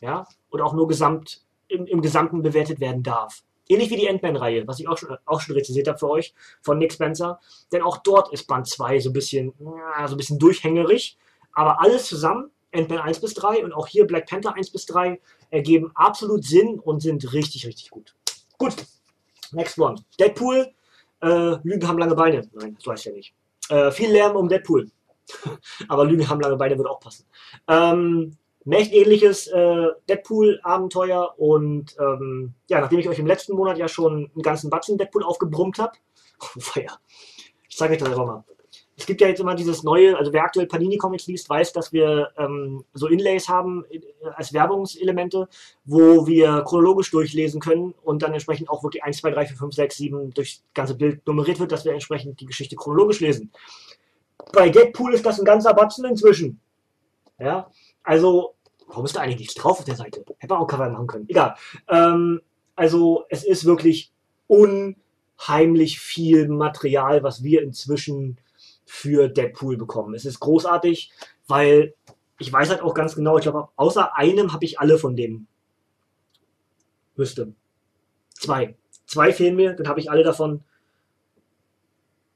ja, und auch nur gesamt, im, im Gesamten bewertet werden darf. Ähnlich wie die Ant-Man-Reihe, was ich auch schon, auch schon rezensiert habe für euch, von Nick Spencer. Denn auch dort ist Band 2 so ein bisschen, so ein bisschen durchhängerig. Aber alles zusammen, Ant-Man 1 bis 3 und auch hier Black Panther 1 bis 3, ergeben absolut Sinn und sind richtig, richtig gut. Gut, next one. Deadpool, äh, Lügen haben lange Beine. Nein, das weiß ich ja nicht. Äh, viel Lärm um Deadpool. Aber Lügen haben lange Beine würde auch passen. Ähm, ähnliches äh, Deadpool-Abenteuer und ähm, ja, nachdem ich euch im letzten Monat ja schon einen ganzen Batzen Deadpool aufgebrummt habe, oh, feier. Ich zeige euch das einfach mal. Es gibt ja jetzt immer dieses neue, also wer aktuell Panini Comics liest, weiß, dass wir ähm, so Inlays haben äh, als Werbungselemente, wo wir chronologisch durchlesen können und dann entsprechend auch wirklich 1, 2, 3, 4, 5, 6, 7 durch das ganze Bild nummeriert wird, dass wir entsprechend die Geschichte chronologisch lesen. Bei Deadpool ist das ein ganzer Batzen inzwischen. Ja, also, warum ist da eigentlich nichts drauf auf der Seite? Hätte man auch Cover machen können. Egal. Ähm, also, es ist wirklich unheimlich viel Material, was wir inzwischen für Deadpool bekommen. Es ist großartig, weil ich weiß halt auch ganz genau, ich glaube, außer einem habe ich alle von denen. Müsste. Zwei. Zwei fehlen mir, dann habe ich alle davon.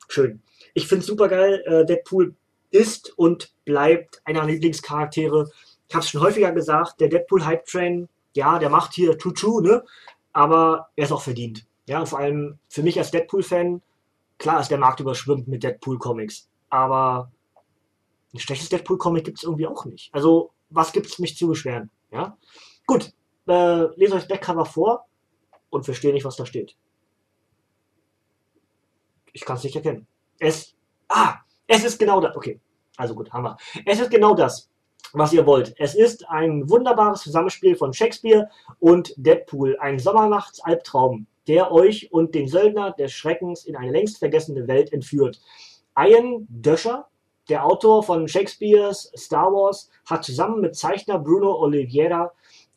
Schön. Ich finde es super geil. Äh, Deadpool ist und bleibt einer meiner Lieblingscharaktere. Ich habe es schon häufiger gesagt, der Deadpool Hype Train, ja, der macht hier Chuchu, ne? Aber er ist auch verdient. Ja, vor allem für mich als Deadpool-Fan, klar ist der Markt überschwimmt mit Deadpool-Comics, aber ein schlechtes Deadpool-Comic gibt es irgendwie auch nicht. Also, was gibt es mich zu beschweren? Ja? Gut, äh, lese euch Backcover vor und verstehe nicht, was da steht. Ich kann es nicht erkennen. Es, ah, es ist genau das. Okay, also gut, wir. Es ist genau das, was ihr wollt. Es ist ein wunderbares Zusammenspiel von Shakespeare und Deadpool. Ein Sommernachts-Albtraum, der euch und den Söldner des Schreckens in eine längst vergessene Welt entführt. Ian Döscher, der Autor von Shakespeares Star Wars, hat zusammen mit Zeichner Bruno Oliveira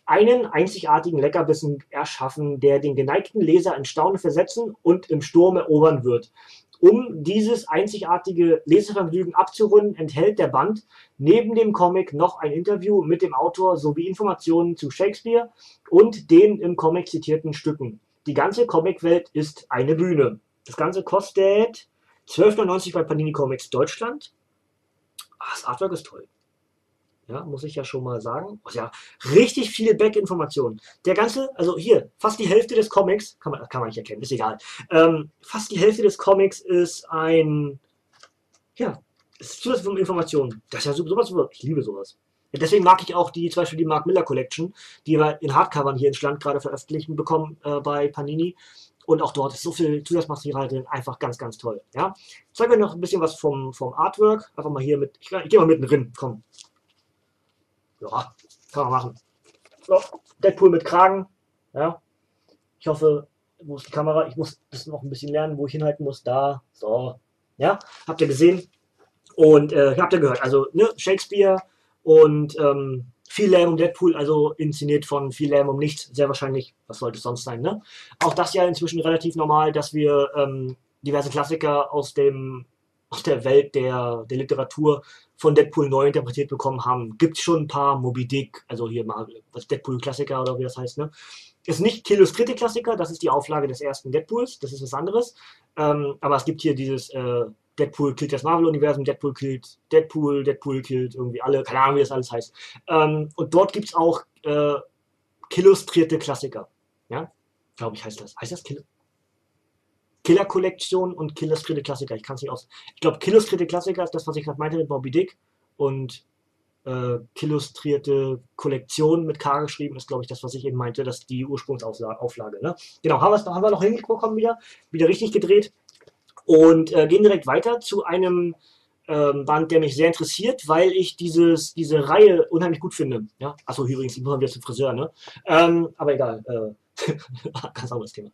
einen einzigartigen Leckerbissen erschaffen, der den geneigten Leser in Staunen versetzen und im Sturm erobern wird. Um dieses einzigartige Lesevergnügen abzurunden, enthält der Band neben dem Comic noch ein Interview mit dem Autor sowie Informationen zu Shakespeare und den im Comic zitierten Stücken. Die ganze Comicwelt ist eine Bühne. Das Ganze kostet 12,99 bei Panini Comics Deutschland. Ach, das Artwork ist toll. Ja, muss ich ja schon mal sagen. Also ja, richtig viele Back-Informationen. Der ganze, also hier, fast die Hälfte des Comics, kann man, kann man nicht erkennen, ist egal. Ähm, fast die Hälfte des Comics ist ein, ja, ist zusätzliche Informationen. Das ist ja sowas, ich liebe sowas. Deswegen mag ich auch die, zum Beispiel die Mark Miller Collection, die wir in Hardcovern hier in Schland gerade veröffentlichen bekommen äh, bei Panini. Und auch dort ist so viel Zusatzmaterial drin, einfach ganz, ganz toll. Ja? Ich zeige euch noch ein bisschen was vom, vom Artwork. Einfach mal hier mit, ich, ich gehe mal mitten drin, komm. Ja, kann man machen. So, Deadpool mit Kragen. Ja. Ich hoffe, wo ist die Kamera? Ich muss das noch ein bisschen lernen, wo ich hinhalten muss. Da. So. Ja, habt ihr gesehen? Und äh, habt ihr gehört. Also, ne, Shakespeare und ähm, viel Lärm um Deadpool, also inszeniert von viel Lärm um nichts, sehr wahrscheinlich, was sollte es sonst sein, ne? Auch das ja inzwischen relativ normal, dass wir ähm, diverse Klassiker aus dem aus der Welt der, der Literatur von Deadpool neu interpretiert bekommen haben. Gibt schon ein paar, Moby Dick, also hier mal was Deadpool-Klassiker oder wie das heißt, ne? Ist nicht illustrierte Klassiker, das ist die Auflage des ersten Deadpools, das ist was anderes. Ähm, aber es gibt hier dieses äh, Deadpool killt das Marvel-Universum, Deadpool killt Deadpool, Deadpool killt irgendwie alle, keine Ahnung, wie das alles heißt. Ähm, und dort gibt es auch äh, illustrierte Klassiker. Ja, glaube ich, heißt das. Heißt das Kill Killer-Kollektion und Killustrierte Klassiker. Ich kann es nicht aus. Ich glaube, Killustrierte Klassiker ist das, was ich gerade meinte mit Bobby Dick. Und äh, Killustrierte Kollektion mit K geschrieben ist, glaube ich, das, was ich eben meinte, das ist die Ursprungsauflage. Ne? Genau, haben, haben wir noch hingekommen wieder. Wieder richtig gedreht. Und äh, gehen direkt weiter zu einem ähm, Band, der mich sehr interessiert, weil ich dieses, diese Reihe unheimlich gut finde. Ja? Achso, übrigens, ich muss mal wieder zum Friseur, ne? Ähm, aber egal. Äh, Ganz anderes Thema.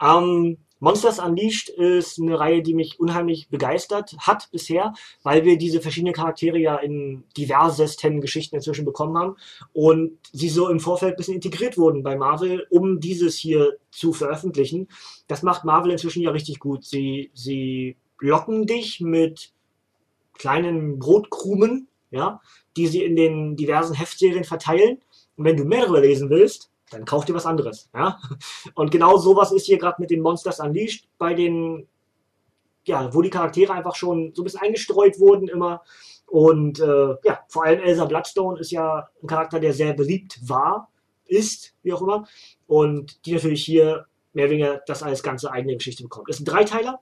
Ähm, Monsters Unleashed ist eine Reihe, die mich unheimlich begeistert hat bisher, weil wir diese verschiedenen Charaktere ja in diversesten Geschichten inzwischen bekommen haben und sie so im Vorfeld ein bisschen integriert wurden bei Marvel, um dieses hier zu veröffentlichen. Das macht Marvel inzwischen ja richtig gut. Sie, sie locken dich mit kleinen Brotkrumen, ja, die sie in den diversen Heftserien verteilen. Und wenn du mehr darüber lesen willst, dann kauf dir was anderes. Ja? Und genau sowas ist hier gerade mit den Monsters Unleashed bei den, ja, wo die Charaktere einfach schon so ein bisschen eingestreut wurden immer. Und äh, ja, vor allem Elsa Bloodstone ist ja ein Charakter, der sehr beliebt war, ist, wie auch immer. Und die natürlich hier mehr oder weniger das als ganze eigene Geschichte bekommt. Es sind Dreiteiler.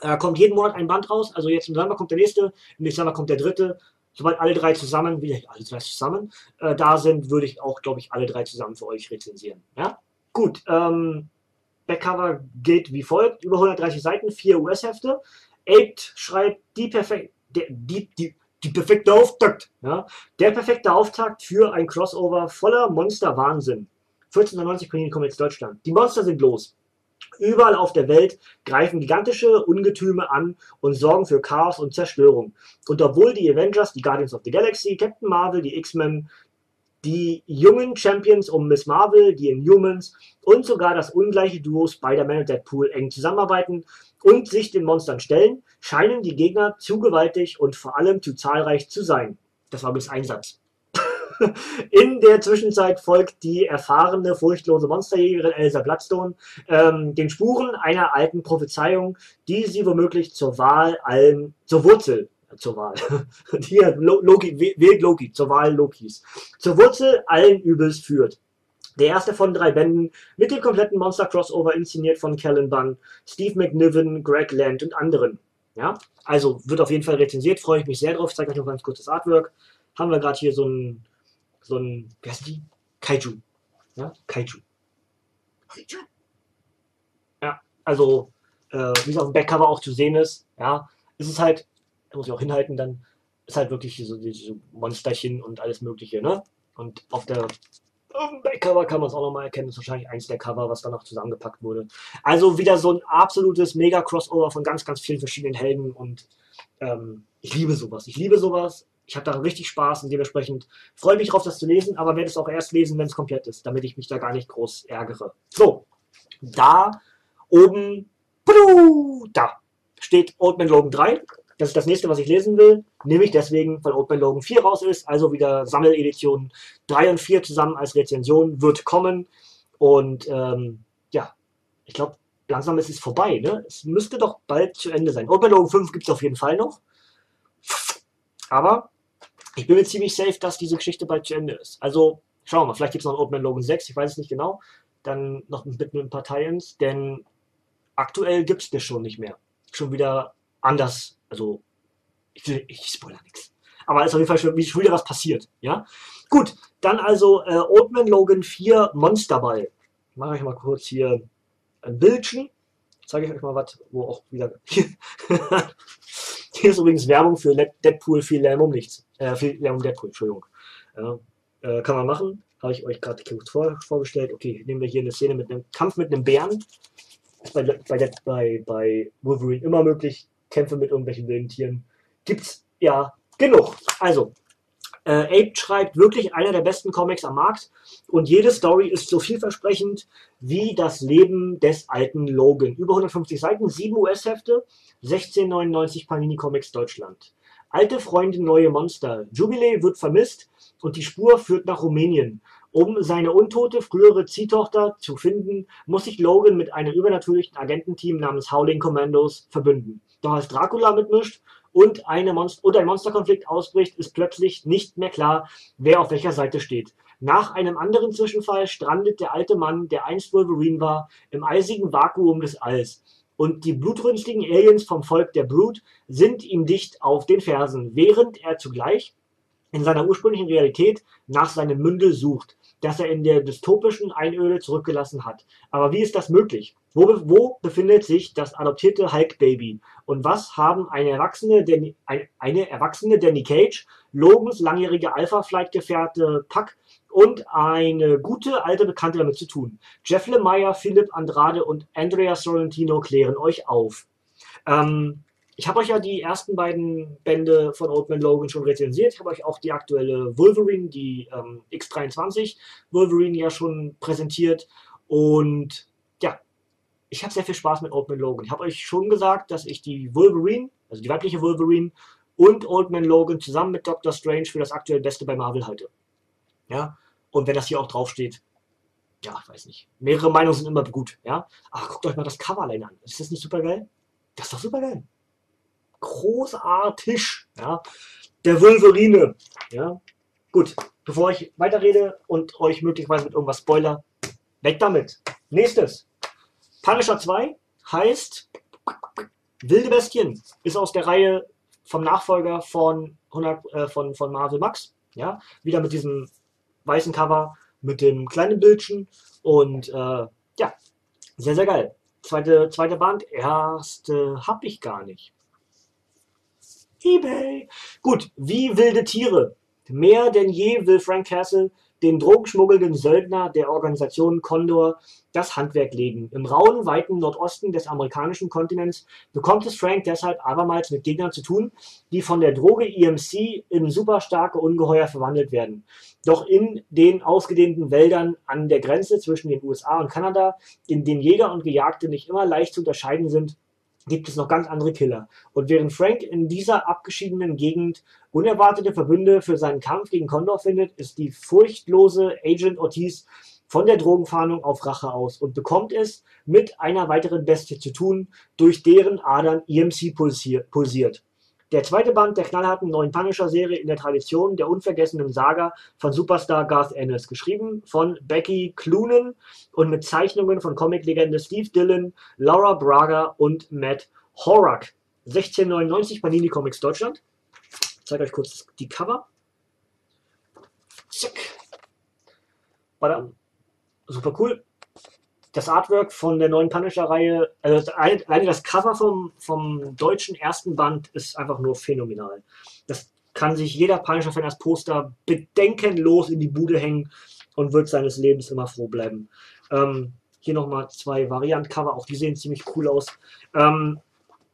Äh, kommt jeden Monat ein Band raus. Also jetzt im November kommt der nächste, im Dezember kommt der dritte sobald alle drei zusammen, wieder alle drei zusammen, äh, da sind, würde ich auch, glaube ich, alle drei zusammen für euch rezensieren. Ja? Gut, ähm, Backcover geht wie folgt: über 130 Seiten, vier US-Hefte. Aped schreibt die, perfek die, die, die perfekte Auftakt. Ja? Der perfekte Auftakt für ein Crossover voller Monster-Wahnsinn. 1490 Panini Comics Deutschland. Die Monster sind los. Überall auf der Welt greifen gigantische Ungetüme an und sorgen für Chaos und Zerstörung. Und obwohl die Avengers, die Guardians of the Galaxy, Captain Marvel, die X-Men, die jungen Champions um Miss Marvel, die Inhumans und sogar das ungleiche Duo Spider-Man und Deadpool eng zusammenarbeiten und sich den Monstern stellen, scheinen die Gegner zu gewaltig und vor allem zu zahlreich zu sein. Das war bis ein Satz. In der Zwischenzeit folgt die erfahrene, furchtlose Monsterjägerin Elsa Bloodstone ähm, den Spuren einer alten Prophezeiung, die sie womöglich zur Wahl allen, zur Wurzel äh, zur Wahl. Hier, Loki, wählt Loki, zur Wahl Lokis. Zur Wurzel allen Übels führt. Der erste von drei Bänden mit dem kompletten Monster-Crossover inszeniert von Kellen Bunn, Steve McNiven, Greg Land und anderen. Ja, also wird auf jeden Fall rezensiert, freue ich mich sehr drauf. Ich zeige euch noch ganz kurz das Artwork. Haben wir gerade hier so ein so ein, wie heißt die? Kaiju. Ja, Kaiju. Kaiju. Ja, also, äh, wie es auf dem Backcover auch zu sehen ist, ja, ist es halt, da muss ich auch hinhalten, dann ist halt wirklich so diese Monsterchen und alles Mögliche, ne? Und auf der auf dem Backcover kann man es auch nochmal erkennen, das ist wahrscheinlich eins der Cover, was danach zusammengepackt wurde. Also wieder so ein absolutes Mega-Crossover von ganz, ganz vielen verschiedenen Helden und ähm, ich liebe sowas. Ich liebe sowas ich habe da richtig Spaß und dementsprechend freue mich drauf, das zu lesen, aber werde es auch erst lesen, wenn es komplett ist, damit ich mich da gar nicht groß ärgere. So, da oben, da steht Old Man Logan 3. Das ist das nächste, was ich lesen will. Nehme ich deswegen, weil Old Man Logan 4 raus ist. Also wieder Sammeleditionen 3 und 4 zusammen als Rezension wird kommen. Und ähm, ja, ich glaube, langsam ist es vorbei. Ne? Es müsste doch bald zu Ende sein. Old Man Logan 5 gibt es auf jeden Fall noch. Aber ich bin mir ziemlich safe, dass diese Geschichte bald zu Ende ist. Also, schauen wir mal, vielleicht gibt es noch einen Old Logan 6, ich weiß es nicht genau. Dann noch mit, ein paar Tie-Ins, denn aktuell gibt es das schon nicht mehr. Schon wieder anders. Also, ich, ich spoiler nichts. Aber es ist auf jeden Fall schon, schon wieder was passiert. Ja? Gut, dann also äh, Old Man Logan 4 Monsterball. Mache ich mal kurz hier ein Bildchen. Zeige ich euch mal was, wo auch wieder. Hier ist übrigens Werbung für Deadpool, viel Lärm um nichts. Äh, viel Lärm um Deadpool, Entschuldigung. Ja, äh, kann man machen. Habe ich euch gerade kurz vor, vorgestellt. Okay, nehmen wir hier eine Szene mit einem Kampf mit einem Bären. Ist bei, bei, bei, bei Wolverine immer möglich. Kämpfe mit irgendwelchen wilden Tieren. Gibt's ja genug. Also, äh, Ape schreibt wirklich einer der besten Comics am Markt und jede Story ist so vielversprechend wie das Leben des alten Logan. Über 150 Seiten, 7 US-Hefte, 16,99 Panini Comics Deutschland. Alte Freunde, neue Monster. Jubilee wird vermisst und die Spur führt nach Rumänien. Um seine untote frühere Ziehtochter zu finden, muss sich Logan mit einem übernatürlichen Agententeam namens Howling Commandos verbünden. Doch als Dracula mitmischt und, eine Monster und ein Monsterkonflikt ausbricht, ist plötzlich nicht mehr klar, wer auf welcher Seite steht. Nach einem anderen Zwischenfall strandet der alte Mann, der einst Wolverine war, im eisigen Vakuum des Alls. Und die blutrünstigen Aliens vom Volk der Brood sind ihm dicht auf den Fersen, während er zugleich in seiner ursprünglichen Realität nach seinem Mündel sucht, das er in der dystopischen Einöde zurückgelassen hat. Aber wie ist das möglich? Wo, wo befindet sich das adoptierte Hulk-Baby? Und was haben eine erwachsene, Danny, eine erwachsene Danny Cage, Logans langjährige Alpha-Flight-Gefährte Puck und eine gute alte Bekannte damit zu tun. Jeff Lemire, Philipp Andrade und Andrea Sorrentino klären euch auf. Ähm, ich habe euch ja die ersten beiden Bände von Old Man Logan schon rezensiert. Ich habe euch auch die aktuelle Wolverine, die ähm, X23 Wolverine ja schon präsentiert. Und ja, ich habe sehr viel Spaß mit Old Man Logan. Ich habe euch schon gesagt, dass ich die Wolverine, also die weibliche Wolverine und Old Man Logan zusammen mit Doctor Strange für das aktuell Beste bei Marvel halte. Ja, und wenn das hier auch draufsteht, ja, ich weiß nicht. Mehrere Meinungen sind immer gut, ja. Aber guckt euch mal das Cover allein an. Ist das nicht super geil? Das ist doch super geil. Großartig, ja. Der Wolverine, ja. Gut, bevor ich weiterrede und euch möglicherweise mit irgendwas spoiler, weg damit. Nächstes. Punisher 2 heißt Wilde Bestien. Ist aus der Reihe vom Nachfolger von, 100, äh, von, von Marvel Max. Ja, wieder mit diesem weißen Cover mit dem kleinen Bildchen und äh, ja, sehr, sehr geil. Zweite, zweite Band, erste hab ich gar nicht. eBay. Gut, wie wilde Tiere. Mehr denn je will Frank Castle den drogenschmuggelnden Söldner der Organisation Condor das Handwerk legen. Im rauen, weiten Nordosten des amerikanischen Kontinents bekommt es Frank deshalb abermals mit Gegnern zu tun, die von der Droge EMC in superstarke Ungeheuer verwandelt werden. Doch in den ausgedehnten Wäldern an der Grenze zwischen den USA und Kanada, in denen Jäger und Gejagte nicht immer leicht zu unterscheiden sind, gibt es noch ganz andere Killer. Und während Frank in dieser abgeschiedenen Gegend unerwartete Verbünde für seinen Kampf gegen Condor findet, ist die furchtlose Agent Ortiz von der Drogenfahndung auf Rache aus und bekommt es mit einer weiteren Bestie zu tun, durch deren Adern EMC pulsiert. Der zweite Band der knallharten neuen Punisher-Serie in der Tradition der unvergessenen Saga von Superstar Garth Ennis, geschrieben von Becky Cloonan und mit Zeichnungen von Comiclegende Steve Dillon, Laura Braga und Matt Horak. 1699 Panini Comics Deutschland. Ich zeige euch kurz die Cover. Zack. Super cool das Artwork von der neuen Punisher-Reihe, also alleine das Cover vom, vom deutschen ersten Band ist einfach nur phänomenal. Das kann sich jeder Punisher-Fan als Poster bedenkenlos in die Bude hängen und wird seines Lebens immer froh bleiben. Ähm, hier nochmal zwei Variant-Cover, auch die sehen ziemlich cool aus. Ähm,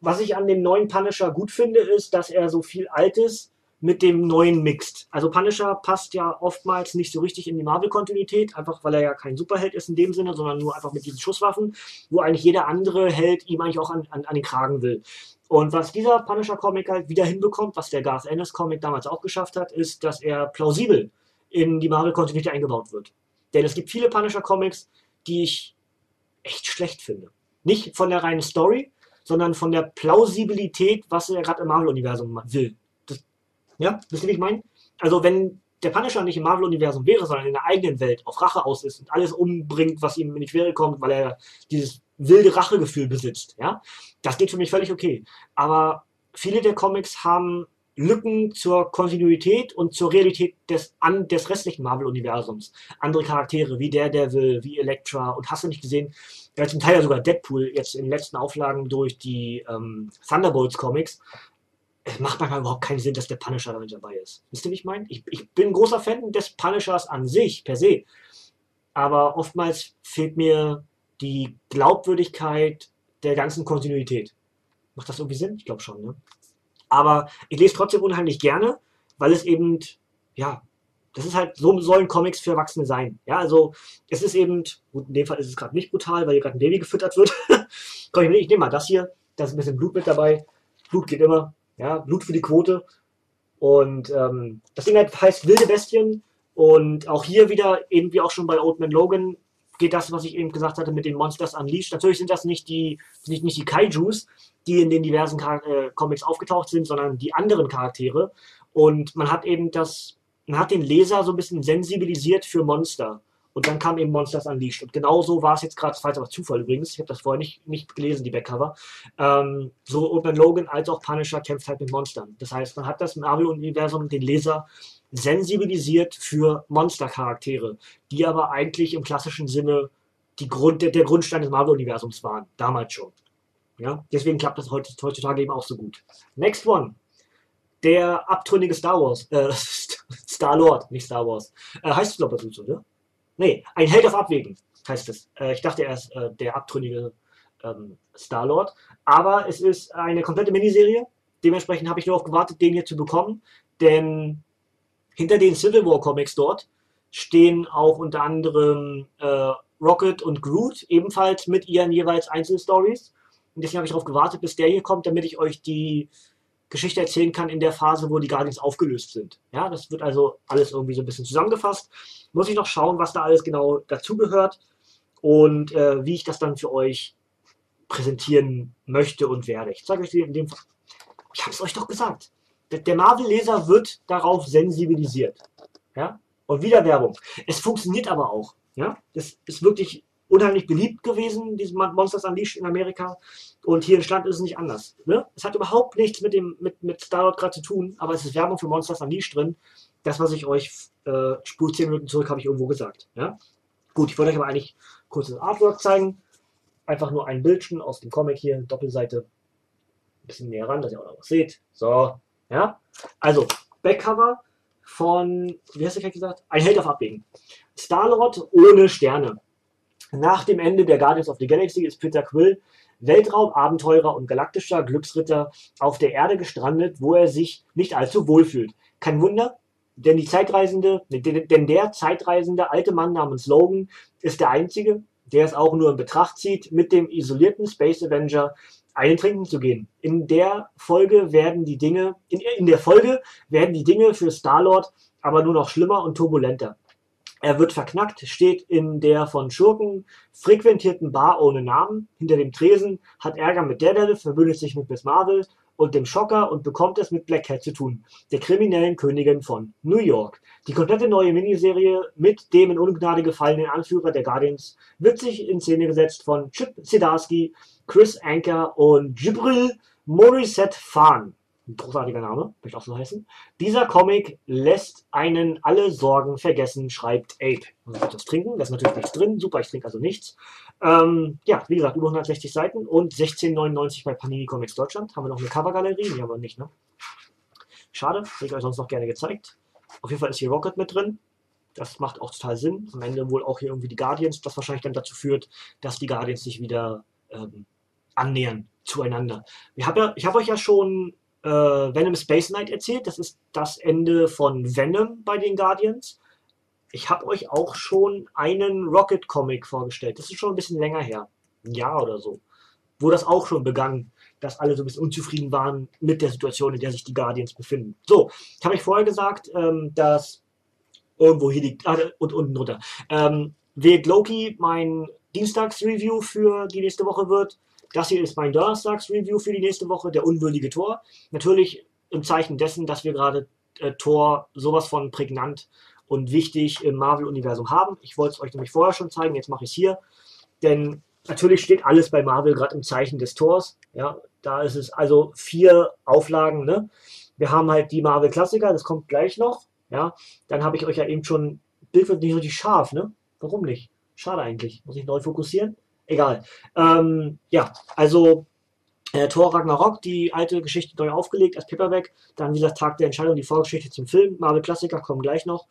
was ich an dem neuen Punisher gut finde, ist, dass er so viel Altes mit dem neuen mixt. Also Punisher passt ja oftmals nicht so richtig in die Marvel-Kontinuität, einfach weil er ja kein Superheld ist in dem Sinne, sondern nur einfach mit diesen Schusswaffen, wo eigentlich jeder andere Held ihm eigentlich auch an, an, an den Kragen will. Und was dieser Punisher-Comic halt wieder hinbekommt, was der Garth Ennis-Comic damals auch geschafft hat, ist, dass er plausibel in die Marvel-Kontinuität eingebaut wird. Denn es gibt viele Punisher-Comics, die ich echt schlecht finde. Nicht von der reinen Story, sondern von der Plausibilität, was er gerade im Marvel-Universum will. Ja, wisst ihr, wie ich meine? Also, wenn der Punisher nicht im Marvel-Universum wäre, sondern in der eigenen Welt auf Rache aus ist und alles umbringt, was ihm in die Quere kommt, weil er dieses wilde Rachegefühl besitzt, ja, das geht für mich völlig okay. Aber viele der Comics haben Lücken zur Kontinuität und zur Realität des, an, des restlichen Marvel-Universums. Andere Charaktere wie Daredevil, wie Elektra und hast du nicht gesehen, ja, zum Teil ja sogar Deadpool jetzt in den letzten Auflagen durch die ähm, Thunderbolts-Comics es macht manchmal überhaupt keinen Sinn, dass der Punisher damit dabei ist. Wisst ihr, wie ich meine? Ich, ich bin ein großer Fan des Punishers an sich, per se. Aber oftmals fehlt mir die Glaubwürdigkeit der ganzen Kontinuität. Macht das irgendwie Sinn? Ich glaube schon, ne? Aber ich lese trotzdem unheimlich gerne, weil es eben, ja, das ist halt, so sollen Comics für Erwachsene sein. Ja, also es ist eben, gut, in dem Fall ist es gerade nicht brutal, weil hier gerade ein Baby gefüttert wird. Komm, ich, ich nehme mal das hier, da ist ein bisschen Blut mit dabei. Blut geht immer. Ja, Blut für die Quote. Und ähm, das Ding heißt Wilde Bestien. Und auch hier wieder, eben wie auch schon bei Old Man Logan, geht das, was ich eben gesagt hatte, mit den Monsters Unleashed. Natürlich sind das nicht die, nicht, nicht die Kaijus, die in den diversen äh, Comics aufgetaucht sind, sondern die anderen Charaktere. Und man hat eben das, man hat den Leser so ein bisschen sensibilisiert für Monster. Und dann kam eben Monsters Unleashed. Und genau so war es jetzt gerade, jetzt aber Zufall übrigens, ich habe das vorher nicht, nicht gelesen, die Backcover. Ähm, so Open Logan als auch Punisher kämpft halt mit Monstern. Das heißt, man hat das Marvel-Universum, den Leser, sensibilisiert für Monstercharaktere, die aber eigentlich im klassischen Sinne die Grund, der, der Grundstein des Marvel-Universums waren, damals schon. Ja? Deswegen klappt das heutzutage eben auch so gut. Next one. Der abtrünnige Star Wars, äh, Star-Lord, nicht Star Wars. Äh, heißt es, glaube ich, so, ne? Nee, ein Held auf Abwägen heißt es. Äh, ich dachte, er ist äh, der abtrünnige ähm, Star-Lord. Aber es ist eine komplette Miniserie. Dementsprechend habe ich darauf gewartet, den hier zu bekommen. Denn hinter den Civil War Comics dort stehen auch unter anderem äh, Rocket und Groot, ebenfalls mit ihren jeweils Einzelstories. Und deswegen habe ich darauf gewartet, bis der hier kommt, damit ich euch die Geschichte erzählen kann in der Phase, wo die Guardians aufgelöst sind. Ja, das wird also alles irgendwie so ein bisschen zusammengefasst. Muss ich noch schauen, was da alles genau dazugehört und äh, wie ich das dann für euch präsentieren möchte und werde. Ich zeige euch in dem Fall. Ich habe es euch doch gesagt. Der Marvel-Leser wird darauf sensibilisiert. Ja? Und wieder Werbung. Es funktioniert aber auch. Ja? Das ist wirklich unheimlich beliebt gewesen, diese Monsters Unleashed in Amerika. Und hier in Stand ist es nicht anders. Ne? Es hat überhaupt nichts mit, dem, mit, mit Star-Lord gerade zu tun, aber es ist Werbung für Monsters Unleashed drin. Das, was ich euch äh, Spur 10 Minuten zurück habe ich irgendwo gesagt. Ja? Gut, ich wollte euch aber eigentlich kurz das Artwork zeigen. Einfach nur ein Bildchen aus dem Comic hier, Doppelseite. Ein bisschen näher ran, dass ihr auch noch was seht. So, ja. Also, Backcover von, wie hast du gerade gesagt? Ein Held auf Abwägen. Star-Lord ohne Sterne. Nach dem Ende der Guardians of the Galaxy ist Peter Quill Weltraumabenteurer und galaktischer Glücksritter auf der Erde gestrandet, wo er sich nicht allzu wohl fühlt. Kein Wunder, denn die Zeitreisende, denn der zeitreisende alte Mann namens Logan ist der einzige, der es auch nur in Betracht zieht, mit dem isolierten Space Avenger einen trinken zu gehen. In der Folge werden die Dinge, in, in der Folge werden die Dinge für Star-Lord aber nur noch schlimmer und turbulenter. Er wird verknackt, steht in der von Schurken frequentierten Bar ohne Namen hinter dem Tresen, hat Ärger mit Daredevil, verbündet sich mit Miss Marvel und dem Schocker und bekommt es mit Black Cat zu tun, der kriminellen Königin von New York. Die komplette neue Miniserie mit dem in Ungnade gefallenen Anführer der Guardians wird sich in Szene gesetzt von Chip Zdarsky, Chris Anker und Jibril Morissette Fan ein großartiger Name, möchte auch so heißen. Dieser Comic lässt einen alle Sorgen vergessen, schreibt Ape. Man muss das trinken, da ist natürlich nichts drin. Super, ich trinke also nichts. Ähm, ja, wie gesagt, über 160 Seiten und 16,99 bei Panini Comics Deutschland. Haben wir noch eine Covergalerie? Die haben wir nicht, ne? Schade, hätte ich euch sonst noch gerne gezeigt. Auf jeden Fall ist hier Rocket mit drin. Das macht auch total Sinn. Am Ende wohl auch hier irgendwie die Guardians, das wahrscheinlich dann dazu führt, dass die Guardians sich wieder ähm, annähern zueinander. Ich habe ja, hab euch ja schon äh, Venom Space Knight erzählt. Das ist das Ende von Venom bei den Guardians. Ich habe euch auch schon einen Rocket-Comic vorgestellt. Das ist schon ein bisschen länger her. Ein Jahr oder so. Wo das auch schon begann, dass alle so ein bisschen unzufrieden waren mit der Situation, in der sich die Guardians befinden. So, ich habe euch vorher gesagt, ähm, dass irgendwo hier liegt, ah, und unten drunter, ähm, wählt Loki mein Dienstags-Review für die nächste Woche wird. Das hier ist mein Donnerstags-Review für die nächste Woche, der unwürdige Tor. Natürlich im Zeichen dessen, dass wir gerade äh, Tor sowas von prägnant und wichtig im Marvel-Universum haben. Ich wollte es euch nämlich vorher schon zeigen, jetzt mache ich es hier. Denn natürlich steht alles bei Marvel gerade im Zeichen des Tors. Ja, da ist es also vier Auflagen. Ne? Wir haben halt die Marvel-Klassiker, das kommt gleich noch. Ja, dann habe ich euch ja eben schon, Bild wird nicht richtig scharf, ne? Warum nicht? Schade eigentlich. Muss ich neu fokussieren? Egal. Ähm, ja, also äh, Thor Ragnarok, die alte Geschichte neu aufgelegt als Paperback. Dann, wie gesagt, Tag der Entscheidung, die Vorgeschichte zum Film. Marvel Klassiker kommen gleich noch.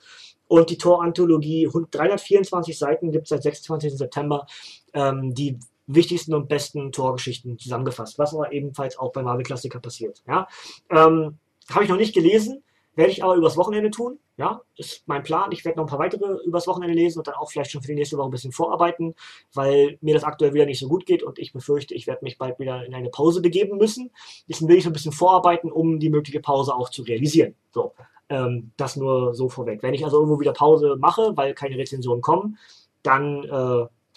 Und die Thor-Anthologie, 324 Seiten, gibt es seit 26. September. Ähm, die wichtigsten und besten Torgeschichten zusammengefasst, was aber ebenfalls auch bei Marvel Klassiker passiert. Ja? Ähm, Habe ich noch nicht gelesen, werde ich aber übers Wochenende tun. Ja, ist mein Plan. Ich werde noch ein paar weitere übers Wochenende lesen und dann auch vielleicht schon für die nächste Woche ein bisschen vorarbeiten, weil mir das aktuell wieder nicht so gut geht und ich befürchte, ich werde mich bald wieder in eine Pause begeben müssen. Deswegen will ich so ein bisschen vorarbeiten, um die mögliche Pause auch zu realisieren. So, ähm, das nur so vorweg. Wenn ich also irgendwo wieder Pause mache, weil keine Rezensionen kommen, dann äh,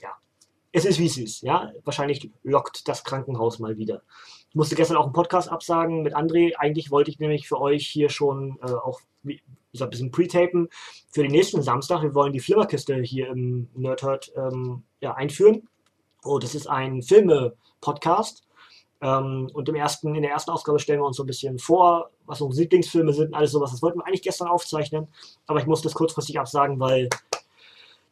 ja, es ist wie es ist. Ja, wahrscheinlich lockt das Krankenhaus mal wieder. Ich musste gestern auch einen Podcast absagen mit André. Eigentlich wollte ich nämlich für euch hier schon äh, auch wie gesagt, ein bisschen pre-tapen für den nächsten Samstag. Wir wollen die Flimmerkiste hier im Nerdhurt ähm, ja, einführen. Oh, das ist ein Filme-Podcast. Ähm, und im ersten, in der ersten Ausgabe stellen wir uns so ein bisschen vor, was unsere Lieblingsfilme sind alles sowas. Das wollten wir eigentlich gestern aufzeichnen, aber ich musste das kurzfristig absagen, weil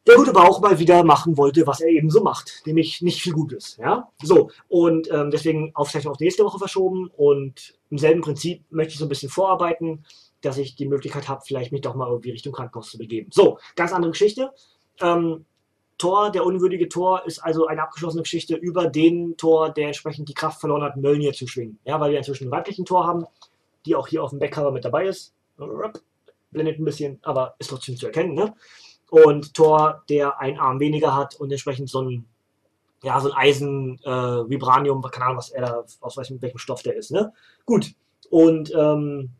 der gute Bauch mal wieder machen wollte, was er eben so macht, nämlich nicht viel Gutes. Ja? So, und ähm, deswegen Aufzeichnung auf nächste Woche verschoben und im selben Prinzip möchte ich so ein bisschen vorarbeiten dass ich die Möglichkeit habe, vielleicht mich doch mal irgendwie Richtung Krankenhaus zu begeben. So, ganz andere Geschichte. Ähm, Tor, der unwürdige Tor, ist also eine abgeschlossene Geschichte über den Tor, der entsprechend die Kraft verloren hat, Mjölnir zu schwingen. Ja, weil wir inzwischen einen weiblichen Tor haben, die auch hier auf dem Backcover mit dabei ist. Blendet ein bisschen, aber ist trotzdem zu erkennen. Ne? Und Tor, der einen Arm weniger hat und entsprechend so ein, ja, so ein Eisen, äh, Vibranium, keine Ahnung, was er da, aus welchem, welchem Stoff der ist. Ne? Gut. Und ähm,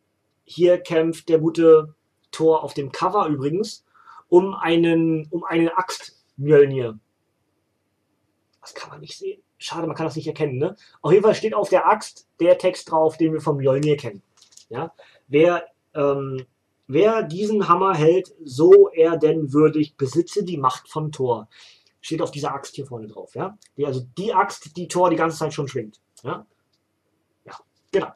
hier kämpft der gute Tor auf dem Cover übrigens um einen, um eine Axt Mjölnir. Das kann man nicht sehen. Schade, man kann das nicht erkennen. Ne? Auf jeden Fall steht auf der Axt der Text drauf, den wir vom Mjölnir kennen. Ja? Wer, ähm, wer diesen Hammer hält, so er denn würdig, besitze die Macht von Thor. Steht auf dieser Axt hier vorne drauf. Ja? Die, also die Axt, die Thor die ganze Zeit schon schwingt. Ja, ja genau.